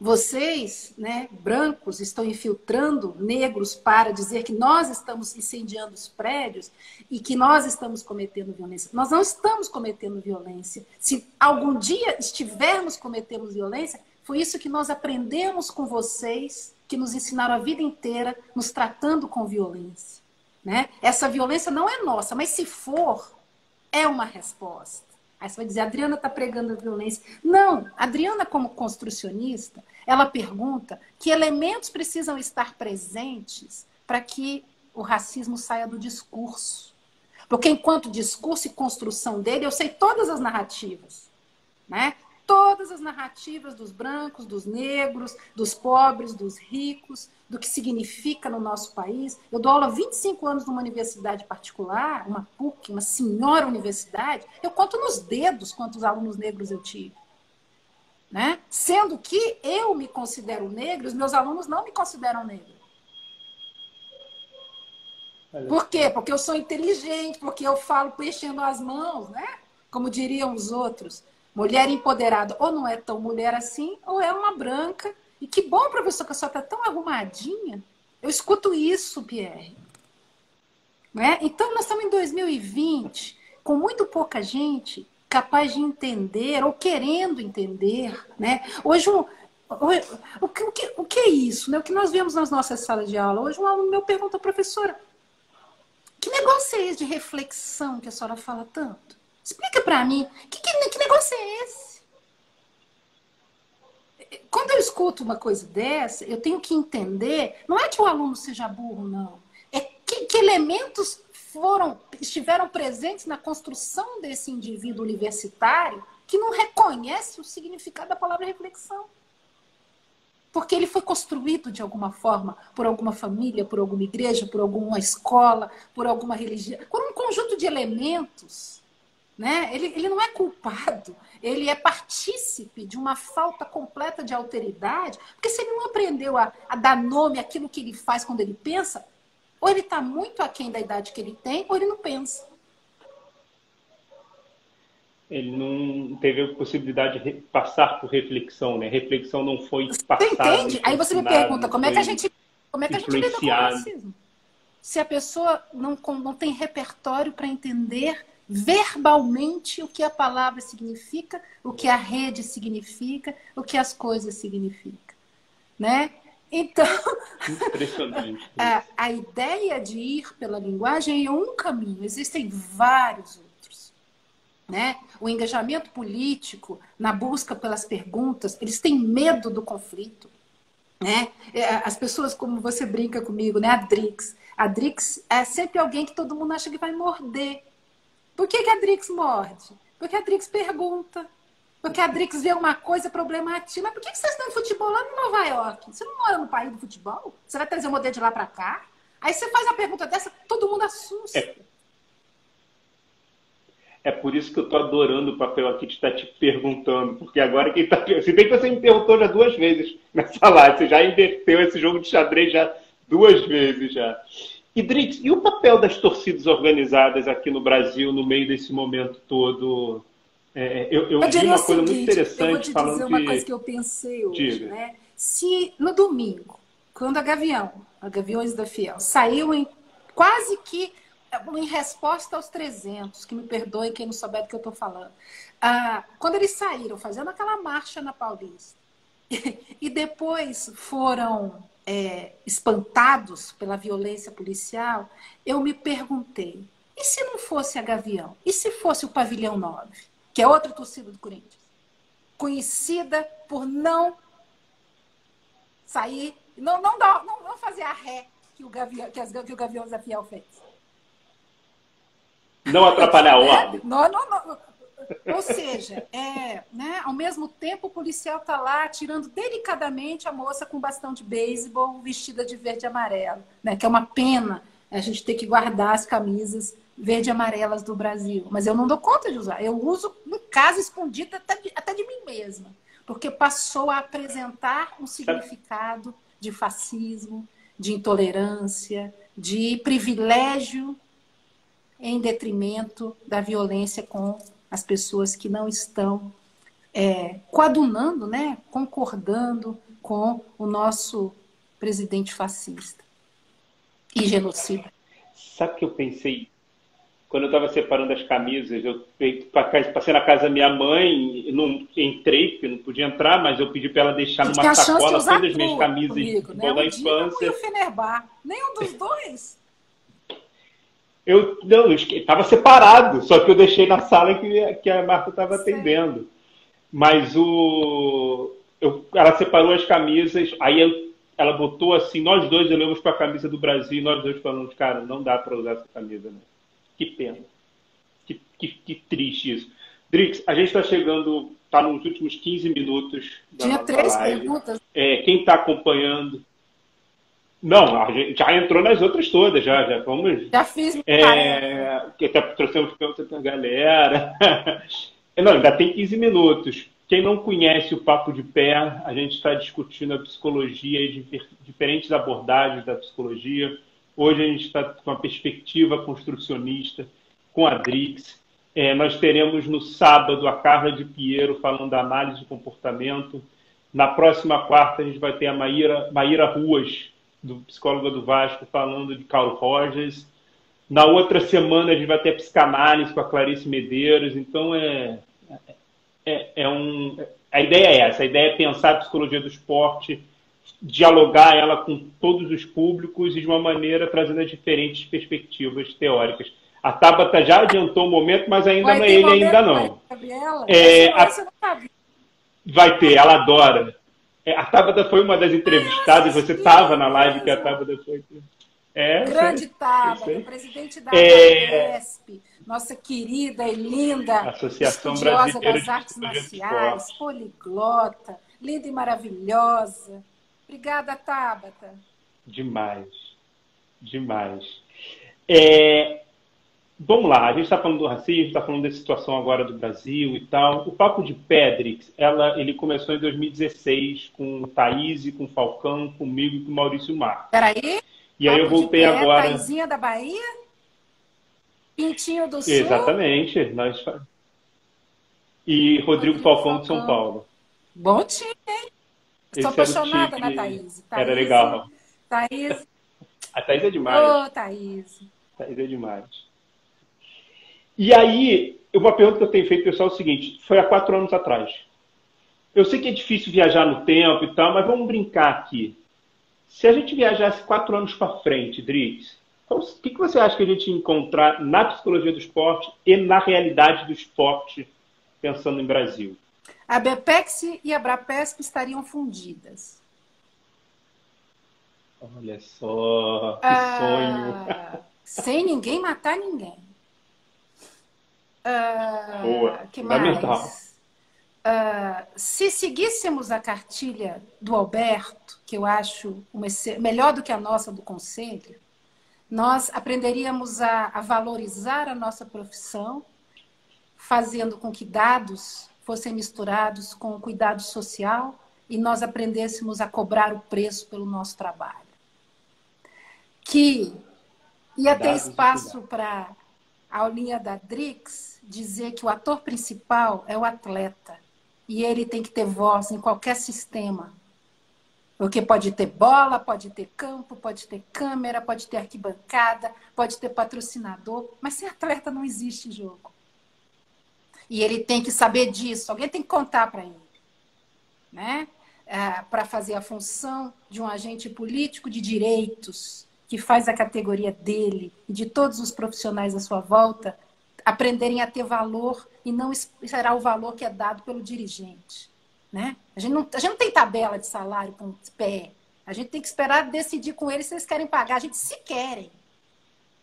vocês, né, brancos, estão infiltrando negros para dizer que nós estamos incendiando os prédios e que nós estamos cometendo violência. Nós não estamos cometendo violência. Se algum dia estivermos cometendo violência, foi isso que nós aprendemos com vocês, que nos ensinaram a vida inteira, nos tratando com violência. Né? Essa violência não é nossa, mas se for, é uma resposta. Aí você vai dizer, Adriana está pregando a violência. Não, Adriana, como construcionista, ela pergunta que elementos precisam estar presentes para que o racismo saia do discurso. Porque enquanto discurso e construção dele, eu sei todas as narrativas. Né? Todas as narrativas dos brancos, dos negros, dos pobres, dos ricos, do que significa no nosso país. Eu dou aula há 25 anos numa universidade particular, uma PUC, uma senhora universidade. Eu conto nos dedos quantos alunos negros eu tive. Né? Sendo que eu me considero negro, os meus alunos não me consideram negro. Por quê? Porque eu sou inteligente, porque eu falo mexendo as mãos, né? Como diriam os outros. Mulher empoderada ou não é tão mulher assim, ou é uma branca. E que bom, professor, que a senhora está tão arrumadinha. Eu escuto isso, Pierre. Né? Então, nós estamos em 2020, com muito pouca gente capaz de entender ou querendo entender. Né? Hoje, um, o, que, o, que, o que é isso? Né? O que nós vemos nas nossas salas de aula? Hoje, um aluno meu pergunta, professora, que negócio é esse de reflexão que a senhora fala tanto? Explica para mim, que, que, que negócio é esse? Quando eu escuto uma coisa dessa, eu tenho que entender, não é que o aluno seja burro, não. É que, que elementos foram, estiveram presentes na construção desse indivíduo universitário que não reconhece o significado da palavra reflexão. Porque ele foi construído de alguma forma por alguma família, por alguma igreja, por alguma escola, por alguma religião, por um conjunto de elementos né? Ele, ele não é culpado, ele é partícipe de uma falta completa de alteridade, porque se ele não aprendeu a, a dar nome àquilo que ele faz quando ele pensa, ou ele está muito aquém da idade que ele tem, ou ele não pensa. Ele não teve a possibilidade de passar por reflexão, né? Reflexão não foi passada. Você entende? Aí você me pergunta como é que a gente, como é que a gente lida com o racismo? Se a pessoa não, não tem repertório para entender verbalmente o que a palavra significa, o que a rede significa, o que as coisas significam, né? Então, a, a ideia de ir pela linguagem é um caminho, existem vários outros. Né? O engajamento político, na busca pelas perguntas, eles têm medo do conflito. Né? É, as pessoas, como você brinca comigo, né? a Drix. A Drix é sempre alguém que todo mundo acha que vai morder. Por que, que a Drix morde? Porque a Drix pergunta. Porque a Drix vê uma coisa problemática. Mas por que vocês estão em futebol lá em Nova York? Você não mora no país do futebol? Você vai trazer o modelo de lá para cá? Aí você faz uma pergunta dessa, todo mundo assusta. É, é por isso que eu estou adorando o papel aqui de estar te perguntando, porque agora quem está. Se bem que você me perguntou já duas vezes nessa live, você já inverteu esse jogo de xadrez já duas vezes já. E e o papel das torcidas organizadas aqui no Brasil no meio desse momento todo? É, eu, eu, eu vi uma coisa muito interessante eu vou te falando dizer uma coisa que eu pensei hoje, Diga. né? Se no domingo, quando a Gavião, a Gaviões da Fiel, saiu em quase que em resposta aos 300, que me perdoem quem não souber do que eu estou falando. Ah, quando eles saíram fazendo aquela marcha na Paulista e depois foram é, espantados pela violência policial, eu me perguntei: e se não fosse a Gavião? E se fosse o Pavilhão 9, que é outra torcida do Corinthians? Conhecida por não sair, não, não, não, não fazer a ré que o Gavião, que, as, que o Gavião Zé Fiel fez. Não atrapalhar a ordem. Não, não, não. Ou seja, é, né, ao mesmo tempo o policial está lá tirando delicadamente a moça com bastão de beisebol vestida de verde e amarelo, né, que é uma pena a gente ter que guardar as camisas verde e amarelas do Brasil. Mas eu não dou conta de usar. Eu uso em casa escondida até de, até de mim mesma, porque passou a apresentar um significado de fascismo, de intolerância, de privilégio em detrimento da violência com as pessoas que não estão é, coadunando, né, concordando com o nosso presidente fascista e genocida. Sabe o que eu pensei? Quando eu estava separando as camisas, eu passei na casa da minha mãe, não entrei, porque não podia entrar, mas eu pedi para ela deixar numa sacola todas as minhas camisas comigo, né? da infância. Nem o Fenerbah, nenhum dos dois. Eu não, estava separado, só que eu deixei na sala que, que a Marta estava atendendo. Mas o, eu, ela separou as camisas, aí eu, ela botou assim, nós dois olhamos para a camisa do Brasil e nós dois falamos, cara, não dá para usar essa camisa, né? Que pena. Que, que, que triste isso. Drix, a gente está chegando, está nos últimos 15 minutos da Tinha três live. perguntas. É, quem está acompanhando, não, a gente já entrou nas outras todas, já, já vamos. Já fiz. É, que até trouxemos perguntas para a galera. Não, ainda tem 15 minutos. Quem não conhece o Papo de Pé, a gente está discutindo a psicologia e diferentes abordagens da psicologia. Hoje a gente está com uma perspectiva construcionista com a Drix. É, nós teremos no sábado a Carla de Piero falando da análise de comportamento. Na próxima quarta a gente vai ter a Maíra, Maíra Ruas do psicólogo do Vasco falando de Carl Rogers. Na outra semana a gente vai ter psicanálise com a Clarice Medeiros. Então é, é, é um. A ideia é essa, a ideia é pensar a psicologia do esporte, dialogar ela com todos os públicos e de uma maneira trazendo as diferentes perspectivas teóricas. A Tabata já adiantou o um momento, mas ainda não é ele ainda não. É, a... Vai ter, ela adora. É, a Tabata foi uma das entrevistadas, você estava na live que a Tabata foi. É, Grande Tabata, presidente da é... nossa querida e linda Associação estudiosa das artes marciais, poliglota, linda e maravilhosa. Obrigada, Tabata. Demais, demais. É, Vamos lá, a gente está falando do racismo, está falando da situação agora do Brasil e tal. O Papo de Pedrix, ela, ele começou em 2016 com Thaís, com Falcão, comigo e com Maurício Mar. Peraí. E aí eu voltei pé, agora. Thaisinha da Bahia? Pintinho do Sul? Exatamente. Nós... E Rodrigo Falcão de São Paulo. Bom time, hein? Estou apaixonada na Thaís. Thaís. Era legal. Thaís. A Thaís é demais. Ô, oh, Thaís. Thaís é demais. E aí, uma pergunta que eu tenho feito pessoal é o seguinte: foi há quatro anos atrás. Eu sei que é difícil viajar no tempo e tal, mas vamos brincar aqui. Se a gente viajasse quatro anos para frente, Drix, então, o que, você acha que a gente ia encontrar na psicologia do esporte e na realidade do esporte, pensando em Brasil? A BPEX e a Brapesp estariam fundidas. Olha só, que ah, sonho. Sem ninguém matar ninguém. Uh, Boa, que fundamental. Mais? uh, se seguíssemos a cartilha do Alberto, que eu acho uma, melhor do que a nossa do Conselho, nós aprenderíamos a, a valorizar a nossa profissão, fazendo com que dados fossem misturados com o cuidado social e nós aprendêssemos a cobrar o preço pelo nosso trabalho. Que ia ter espaço para a aulinha da Drix dizer que o ator principal é o atleta e ele tem que ter voz em qualquer sistema. Porque pode ter bola, pode ter campo, pode ter câmera, pode ter arquibancada, pode ter patrocinador, mas sem atleta não existe jogo. E ele tem que saber disso, alguém tem que contar para ele. Né? É, para fazer a função de um agente político de direitos, que faz a categoria dele e de todos os profissionais à sua volta aprenderem a ter valor e não esperar o valor que é dado pelo dirigente. Né? A, gente não, a gente não tem tabela de salário com pé. A gente tem que esperar decidir com eles se eles querem pagar. A gente se querem.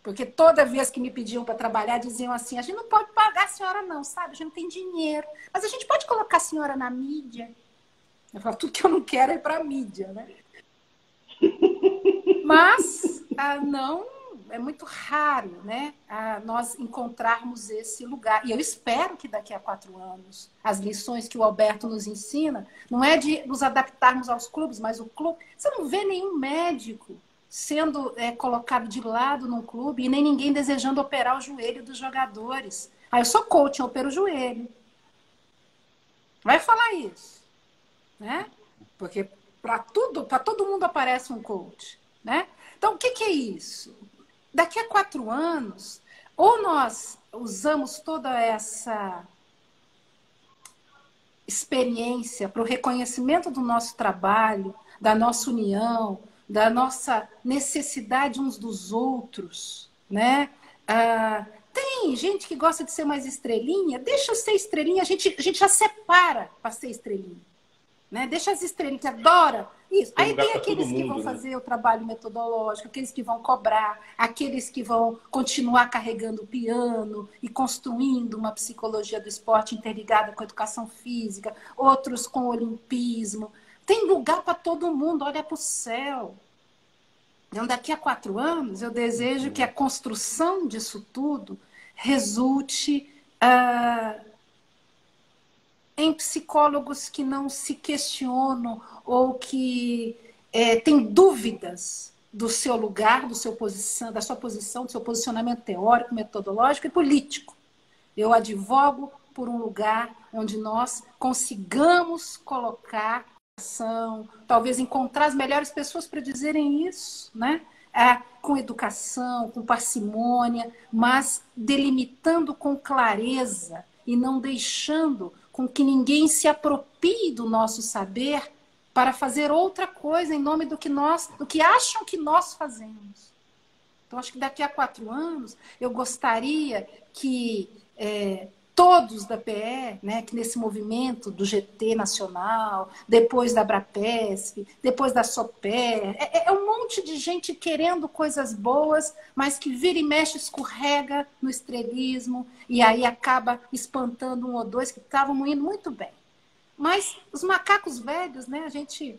Porque toda vez que me pediam para trabalhar, diziam assim: a gente não pode pagar a senhora, não, sabe? A gente não tem dinheiro. Mas a gente pode colocar a senhora na mídia. Eu falo, tudo que eu não quero é para mídia, né? Mas ah, não é muito raro né, nós encontrarmos esse lugar. E eu espero que daqui a quatro anos as lições que o Alberto nos ensina não é de nos adaptarmos aos clubes, mas o clube. Você não vê nenhum médico sendo é, colocado de lado num clube e nem ninguém desejando operar o joelho dos jogadores. Ah, eu sou coach, eu opero o joelho. Vai falar isso, né? Porque para tudo, para todo mundo aparece um coach, né? Então, o que, que é isso? Daqui a quatro anos, ou nós usamos toda essa experiência para o reconhecimento do nosso trabalho, da nossa união, da nossa necessidade uns dos outros, né? Ah, tem gente que gosta de ser mais estrelinha, deixa eu ser estrelinha, a gente, a gente já separa para ser estrelinha. Né? Deixa as estrelinhas, que adora isso. Tem Aí tem aqueles que mundo, vão né? fazer o trabalho metodológico, aqueles que vão cobrar, aqueles que vão continuar carregando o piano e construindo uma psicologia do esporte interligada com a educação física, outros com o olimpismo. Tem lugar para todo mundo, olha para o céu. Então, daqui a quatro anos, eu desejo que a construção disso tudo resulte uh, em psicólogos que não se questionam ou que é, têm dúvidas do seu lugar, do seu posição, da sua posição, do seu posicionamento teórico, metodológico e político. Eu advogo por um lugar onde nós consigamos colocar ação, talvez encontrar as melhores pessoas para dizerem isso, né? É, com educação, com parcimônia, mas delimitando com clareza e não deixando com que ninguém se aproprie do nosso saber para fazer outra coisa em nome do que nós, do que acham que nós fazemos. Então, acho que daqui a quatro anos eu gostaria que é, todos da PE, né, que nesse movimento do GT nacional, depois da Brapesp, depois da SOPER, é, é, um monte de gente querendo coisas boas, mas que vira e mexe, escorrega no estrelismo e aí acaba espantando um ou dois que estavam indo muito bem. Mas os macacos velhos, né, a gente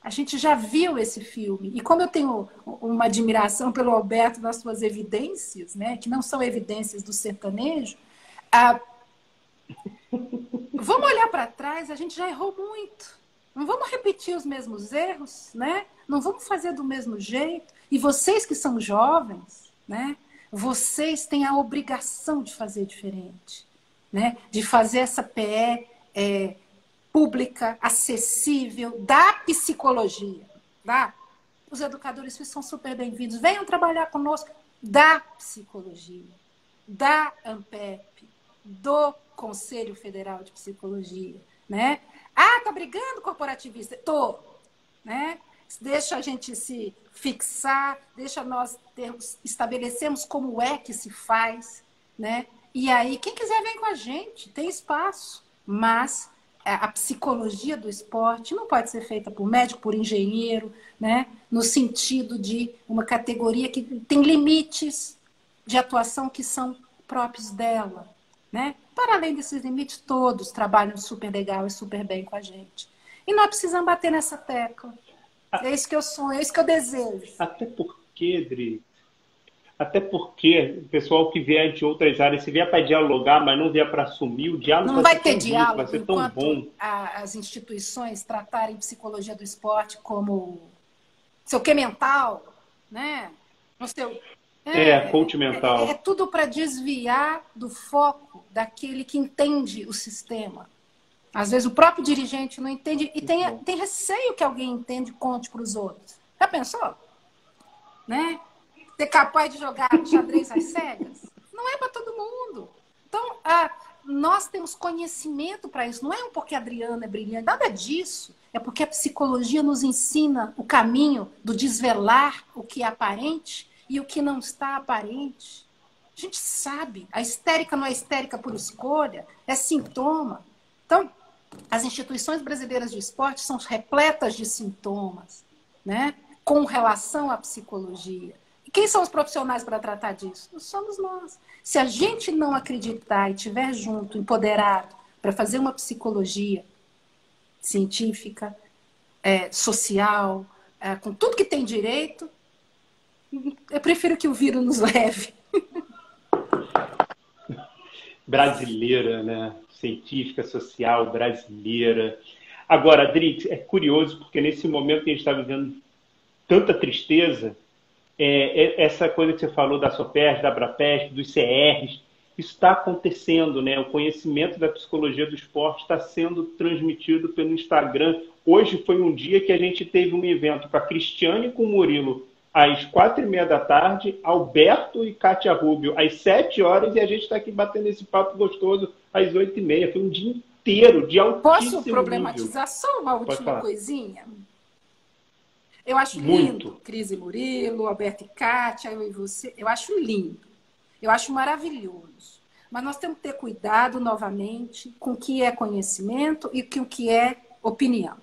a gente já viu esse filme. E como eu tenho uma admiração pelo Alberto nas suas evidências, né, que não são evidências do sertanejo, a Vamos olhar para trás, a gente já errou muito. Não vamos repetir os mesmos erros, né? Não vamos fazer do mesmo jeito. E vocês que são jovens, né? Vocês têm a obrigação de fazer diferente, né? De fazer essa PE é, pública, acessível, da psicologia, tá? Os educadores são super bem-vindos. Venham trabalhar conosco da psicologia, da AMPEP, do Conselho Federal de Psicologia, né? Ah, tá brigando corporativista? Tô, né? Deixa a gente se fixar, deixa nós termos, estabelecemos como é que se faz, né? E aí, quem quiser vem com a gente, tem espaço, mas a psicologia do esporte não pode ser feita por médico, por engenheiro, né? no sentido de uma categoria que tem limites de atuação que são próprios dela. Né? Para além desses limites, todos trabalham super legal e super bem com a gente. E nós precisamos bater nessa tecla. É isso que eu sonho, é isso que eu desejo. Até porque, Dri, até porque o pessoal que vier de outras áreas, se vier para dialogar, mas não vier para assumir, o diálogo não vai, vai ter diálogo vai ser tão bom. A, as instituições tratarem psicologia do esporte como seu que mental, né? No seu, é, é coach mental. É, é tudo para desviar do foco daquele que entende o sistema. Às vezes o próprio dirigente não entende e tem, tem receio que alguém entende e conte para os outros. Já pensou? Né? Ser capaz de jogar xadrez às cegas? Não é para todo mundo. Então, ah, nós temos conhecimento para isso. Não é porque a Adriana é brilhante, nada disso. É porque a psicologia nos ensina o caminho do desvelar o que é aparente e o que não está aparente. A gente sabe. A histérica não é histérica por escolha, é sintoma. Então, as instituições brasileiras de esporte são repletas de sintomas, né? Com relação à psicologia. E quem são os profissionais para tratar disso? Somos nós. Se a gente não acreditar e estiver junto, empoderado, para fazer uma psicologia científica, é, social, é, com tudo que tem direito, eu prefiro que o vírus nos leve. Brasileira, né? científica, social, brasileira. Agora, Adri, é curioso, porque nesse momento que a gente está vivendo tanta tristeza, é, é, essa coisa que você falou da SOPES, da ABRAPESP, dos CRs, isso está acontecendo, né? O conhecimento da psicologia do esporte está sendo transmitido pelo Instagram. Hoje foi um dia que a gente teve um evento com a Cristiane e com o Murilo às quatro e meia da tarde, Alberto e Kátia Rubio às sete horas e a gente está aqui batendo esse papo gostoso às oito e meia. Foi um dia inteiro de altíssimo Posso problematizar nível. só uma última coisinha? Eu acho Muito. lindo, Cris e Murilo, Alberto e Kátia, eu e você. Eu acho lindo. Eu acho maravilhoso. Mas nós temos que ter cuidado novamente com o que é conhecimento e com o que é opinião.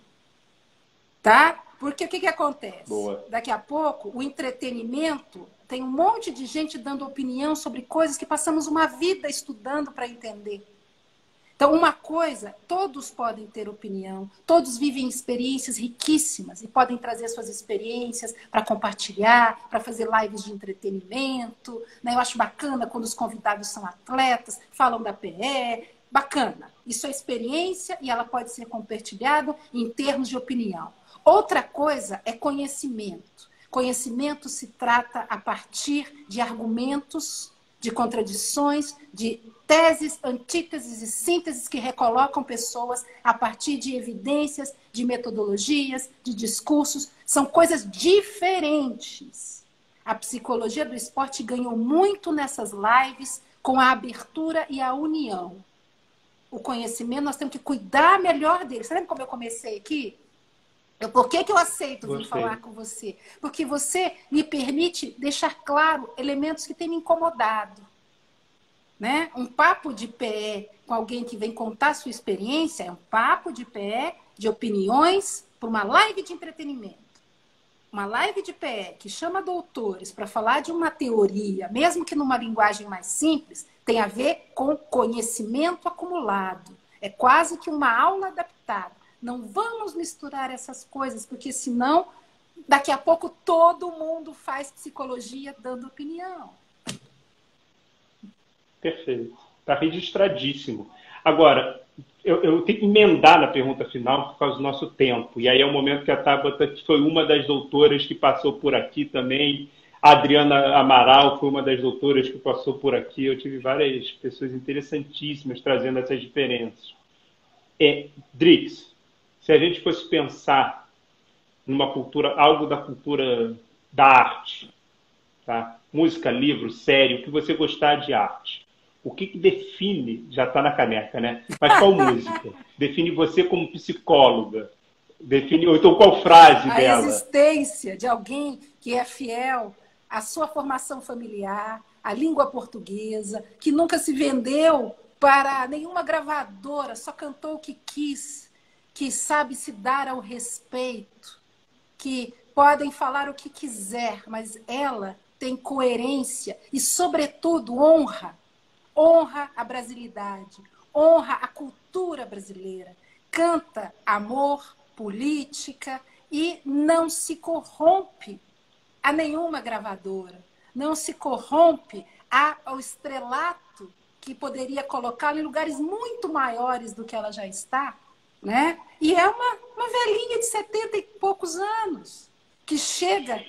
Tá? Porque o que, que acontece? Boa. Daqui a pouco, o entretenimento tem um monte de gente dando opinião sobre coisas que passamos uma vida estudando para entender. Então, uma coisa, todos podem ter opinião, todos vivem experiências riquíssimas e podem trazer suas experiências para compartilhar, para fazer lives de entretenimento. Né? Eu acho bacana quando os convidados são atletas, falam da PE, bacana. Isso é experiência e ela pode ser compartilhada em termos de opinião. Outra coisa é conhecimento. Conhecimento se trata a partir de argumentos, de contradições, de teses, antíteses e sínteses que recolocam pessoas a partir de evidências, de metodologias, de discursos. São coisas diferentes. A psicologia do esporte ganhou muito nessas lives com a abertura e a união. O conhecimento, nós temos que cuidar melhor dele. Você lembra como eu comecei aqui? Eu, por que, que eu aceito vir falar com você? Porque você me permite deixar claro elementos que têm me incomodado. Né? Um papo de pé com alguém que vem contar sua experiência é um papo de pé de opiniões para uma live de entretenimento. Uma live de pé que chama doutores para falar de uma teoria, mesmo que numa linguagem mais simples, tem a ver com conhecimento acumulado. É quase que uma aula adaptada. Não vamos misturar essas coisas, porque senão daqui a pouco todo mundo faz psicologia dando opinião. Perfeito. Está registradíssimo. Agora, eu, eu, tenho que emendar na pergunta final por causa do nosso tempo. E aí é o momento que a Tabata, que foi uma das doutoras que passou por aqui também, a Adriana Amaral foi uma das doutoras que passou por aqui. Eu tive várias pessoas interessantíssimas trazendo essas diferenças. É, Drix, se a gente fosse pensar numa cultura, algo da cultura da arte, tá? música, livro, série, o que você gostar de arte, o que, que define, já está na caneca, né? Mas qual música? Define você como psicóloga. Define, ou então qual frase a dela? A existência de alguém que é fiel à sua formação familiar, à língua portuguesa, que nunca se vendeu para nenhuma gravadora, só cantou o que quis que sabe se dar ao respeito, que podem falar o que quiser, mas ela tem coerência e, sobretudo, honra. honra a brasilidade, honra a cultura brasileira, canta amor, política e não se corrompe a nenhuma gravadora, não se corrompe ao estrelato que poderia colocá-la em lugares muito maiores do que ela já está, né? E é uma, uma velhinha de 70 e poucos anos que chega.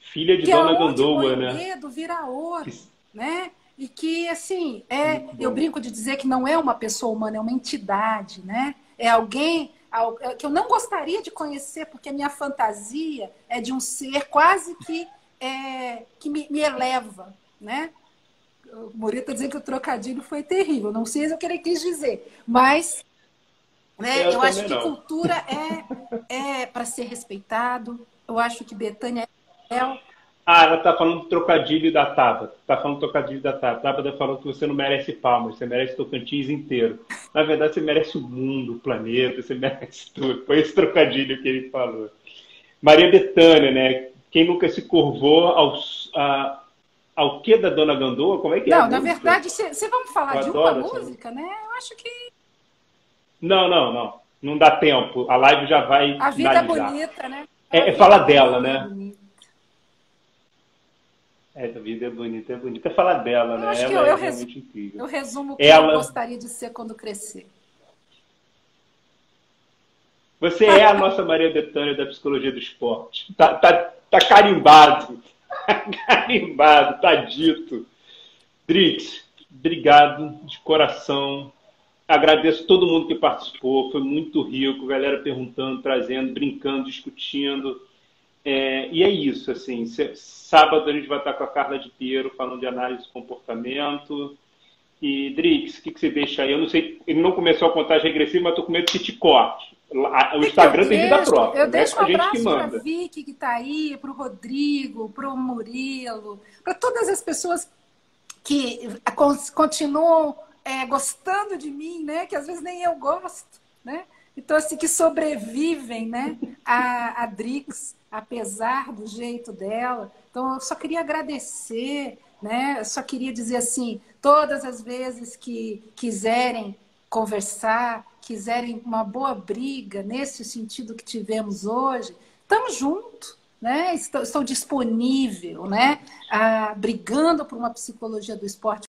Filha de que Dona Gandoa, né? Medo vira ouro, né? E que, assim, é, eu brinco de dizer que não é uma pessoa humana, é uma entidade, né? É alguém é, que eu não gostaria de conhecer, porque a minha fantasia é de um ser quase que, é, que me, me eleva, né? O Morita está dizendo que o trocadilho foi terrível. Não sei se o que ele quis dizer, mas né, eu, eu acho que cultura é, é para ser respeitado. Eu acho que Betânia é ah, ela tá falando do trocadilho da Tabata. Tá falando do trocadilho da Tabata. Tabata falou que você não merece palmas, você merece Tocantins inteiro. Na verdade, você merece o mundo, o planeta, você merece tudo. Foi esse trocadilho que ele falou. Maria Betânia, né? Quem nunca se curvou ao, a, ao que da Dona Gandoa? Como é que não, é? Não, na verdade, você vamos falar Eu de uma música, né? Eu acho que. Não, não, não. Não dá tempo. A live já vai. A vida é finalizar. é bonita, né? É, é fala dela, né? Bonita. É, a vida é bonita, é bonita. É falar dela, né? Ela eu, é eu realmente resumo, incrível. Eu resumo o que ela... eu gostaria de ser quando crescer. Você é a nossa Maria Bethânia da psicologia do esporte. Tá, tá, tá carimbado. carimbado, tá dito. Drix, obrigado de coração. Agradeço todo mundo que participou. Foi muito rico. Galera perguntando, trazendo, brincando, discutindo. É, e é isso, assim, sábado a gente vai estar com a Carla de Piero falando de análise de comportamento. E, Drix, o que, que, você deixa aí? Eu não sei, ele não começou a contagem regressiva, mas estou com medo que te corte. O Instagram tem vida própria. Eu né? deixo um abraço para a Vicky, que está aí, para o Rodrigo, para o Murilo, para todas as pessoas que continuam é, gostando de mim, né? Que às vezes nem eu gosto, né? Então, assim, que sobrevivem, né? A, a Drix apesar do jeito dela. Então, eu só queria agradecer, né? Eu só queria dizer assim, todas as vezes que quiserem conversar, quiserem uma boa briga nesse sentido que tivemos hoje, estamos juntos, né? Estou, estou disponível, né? Ah, brigando por uma psicologia do esporte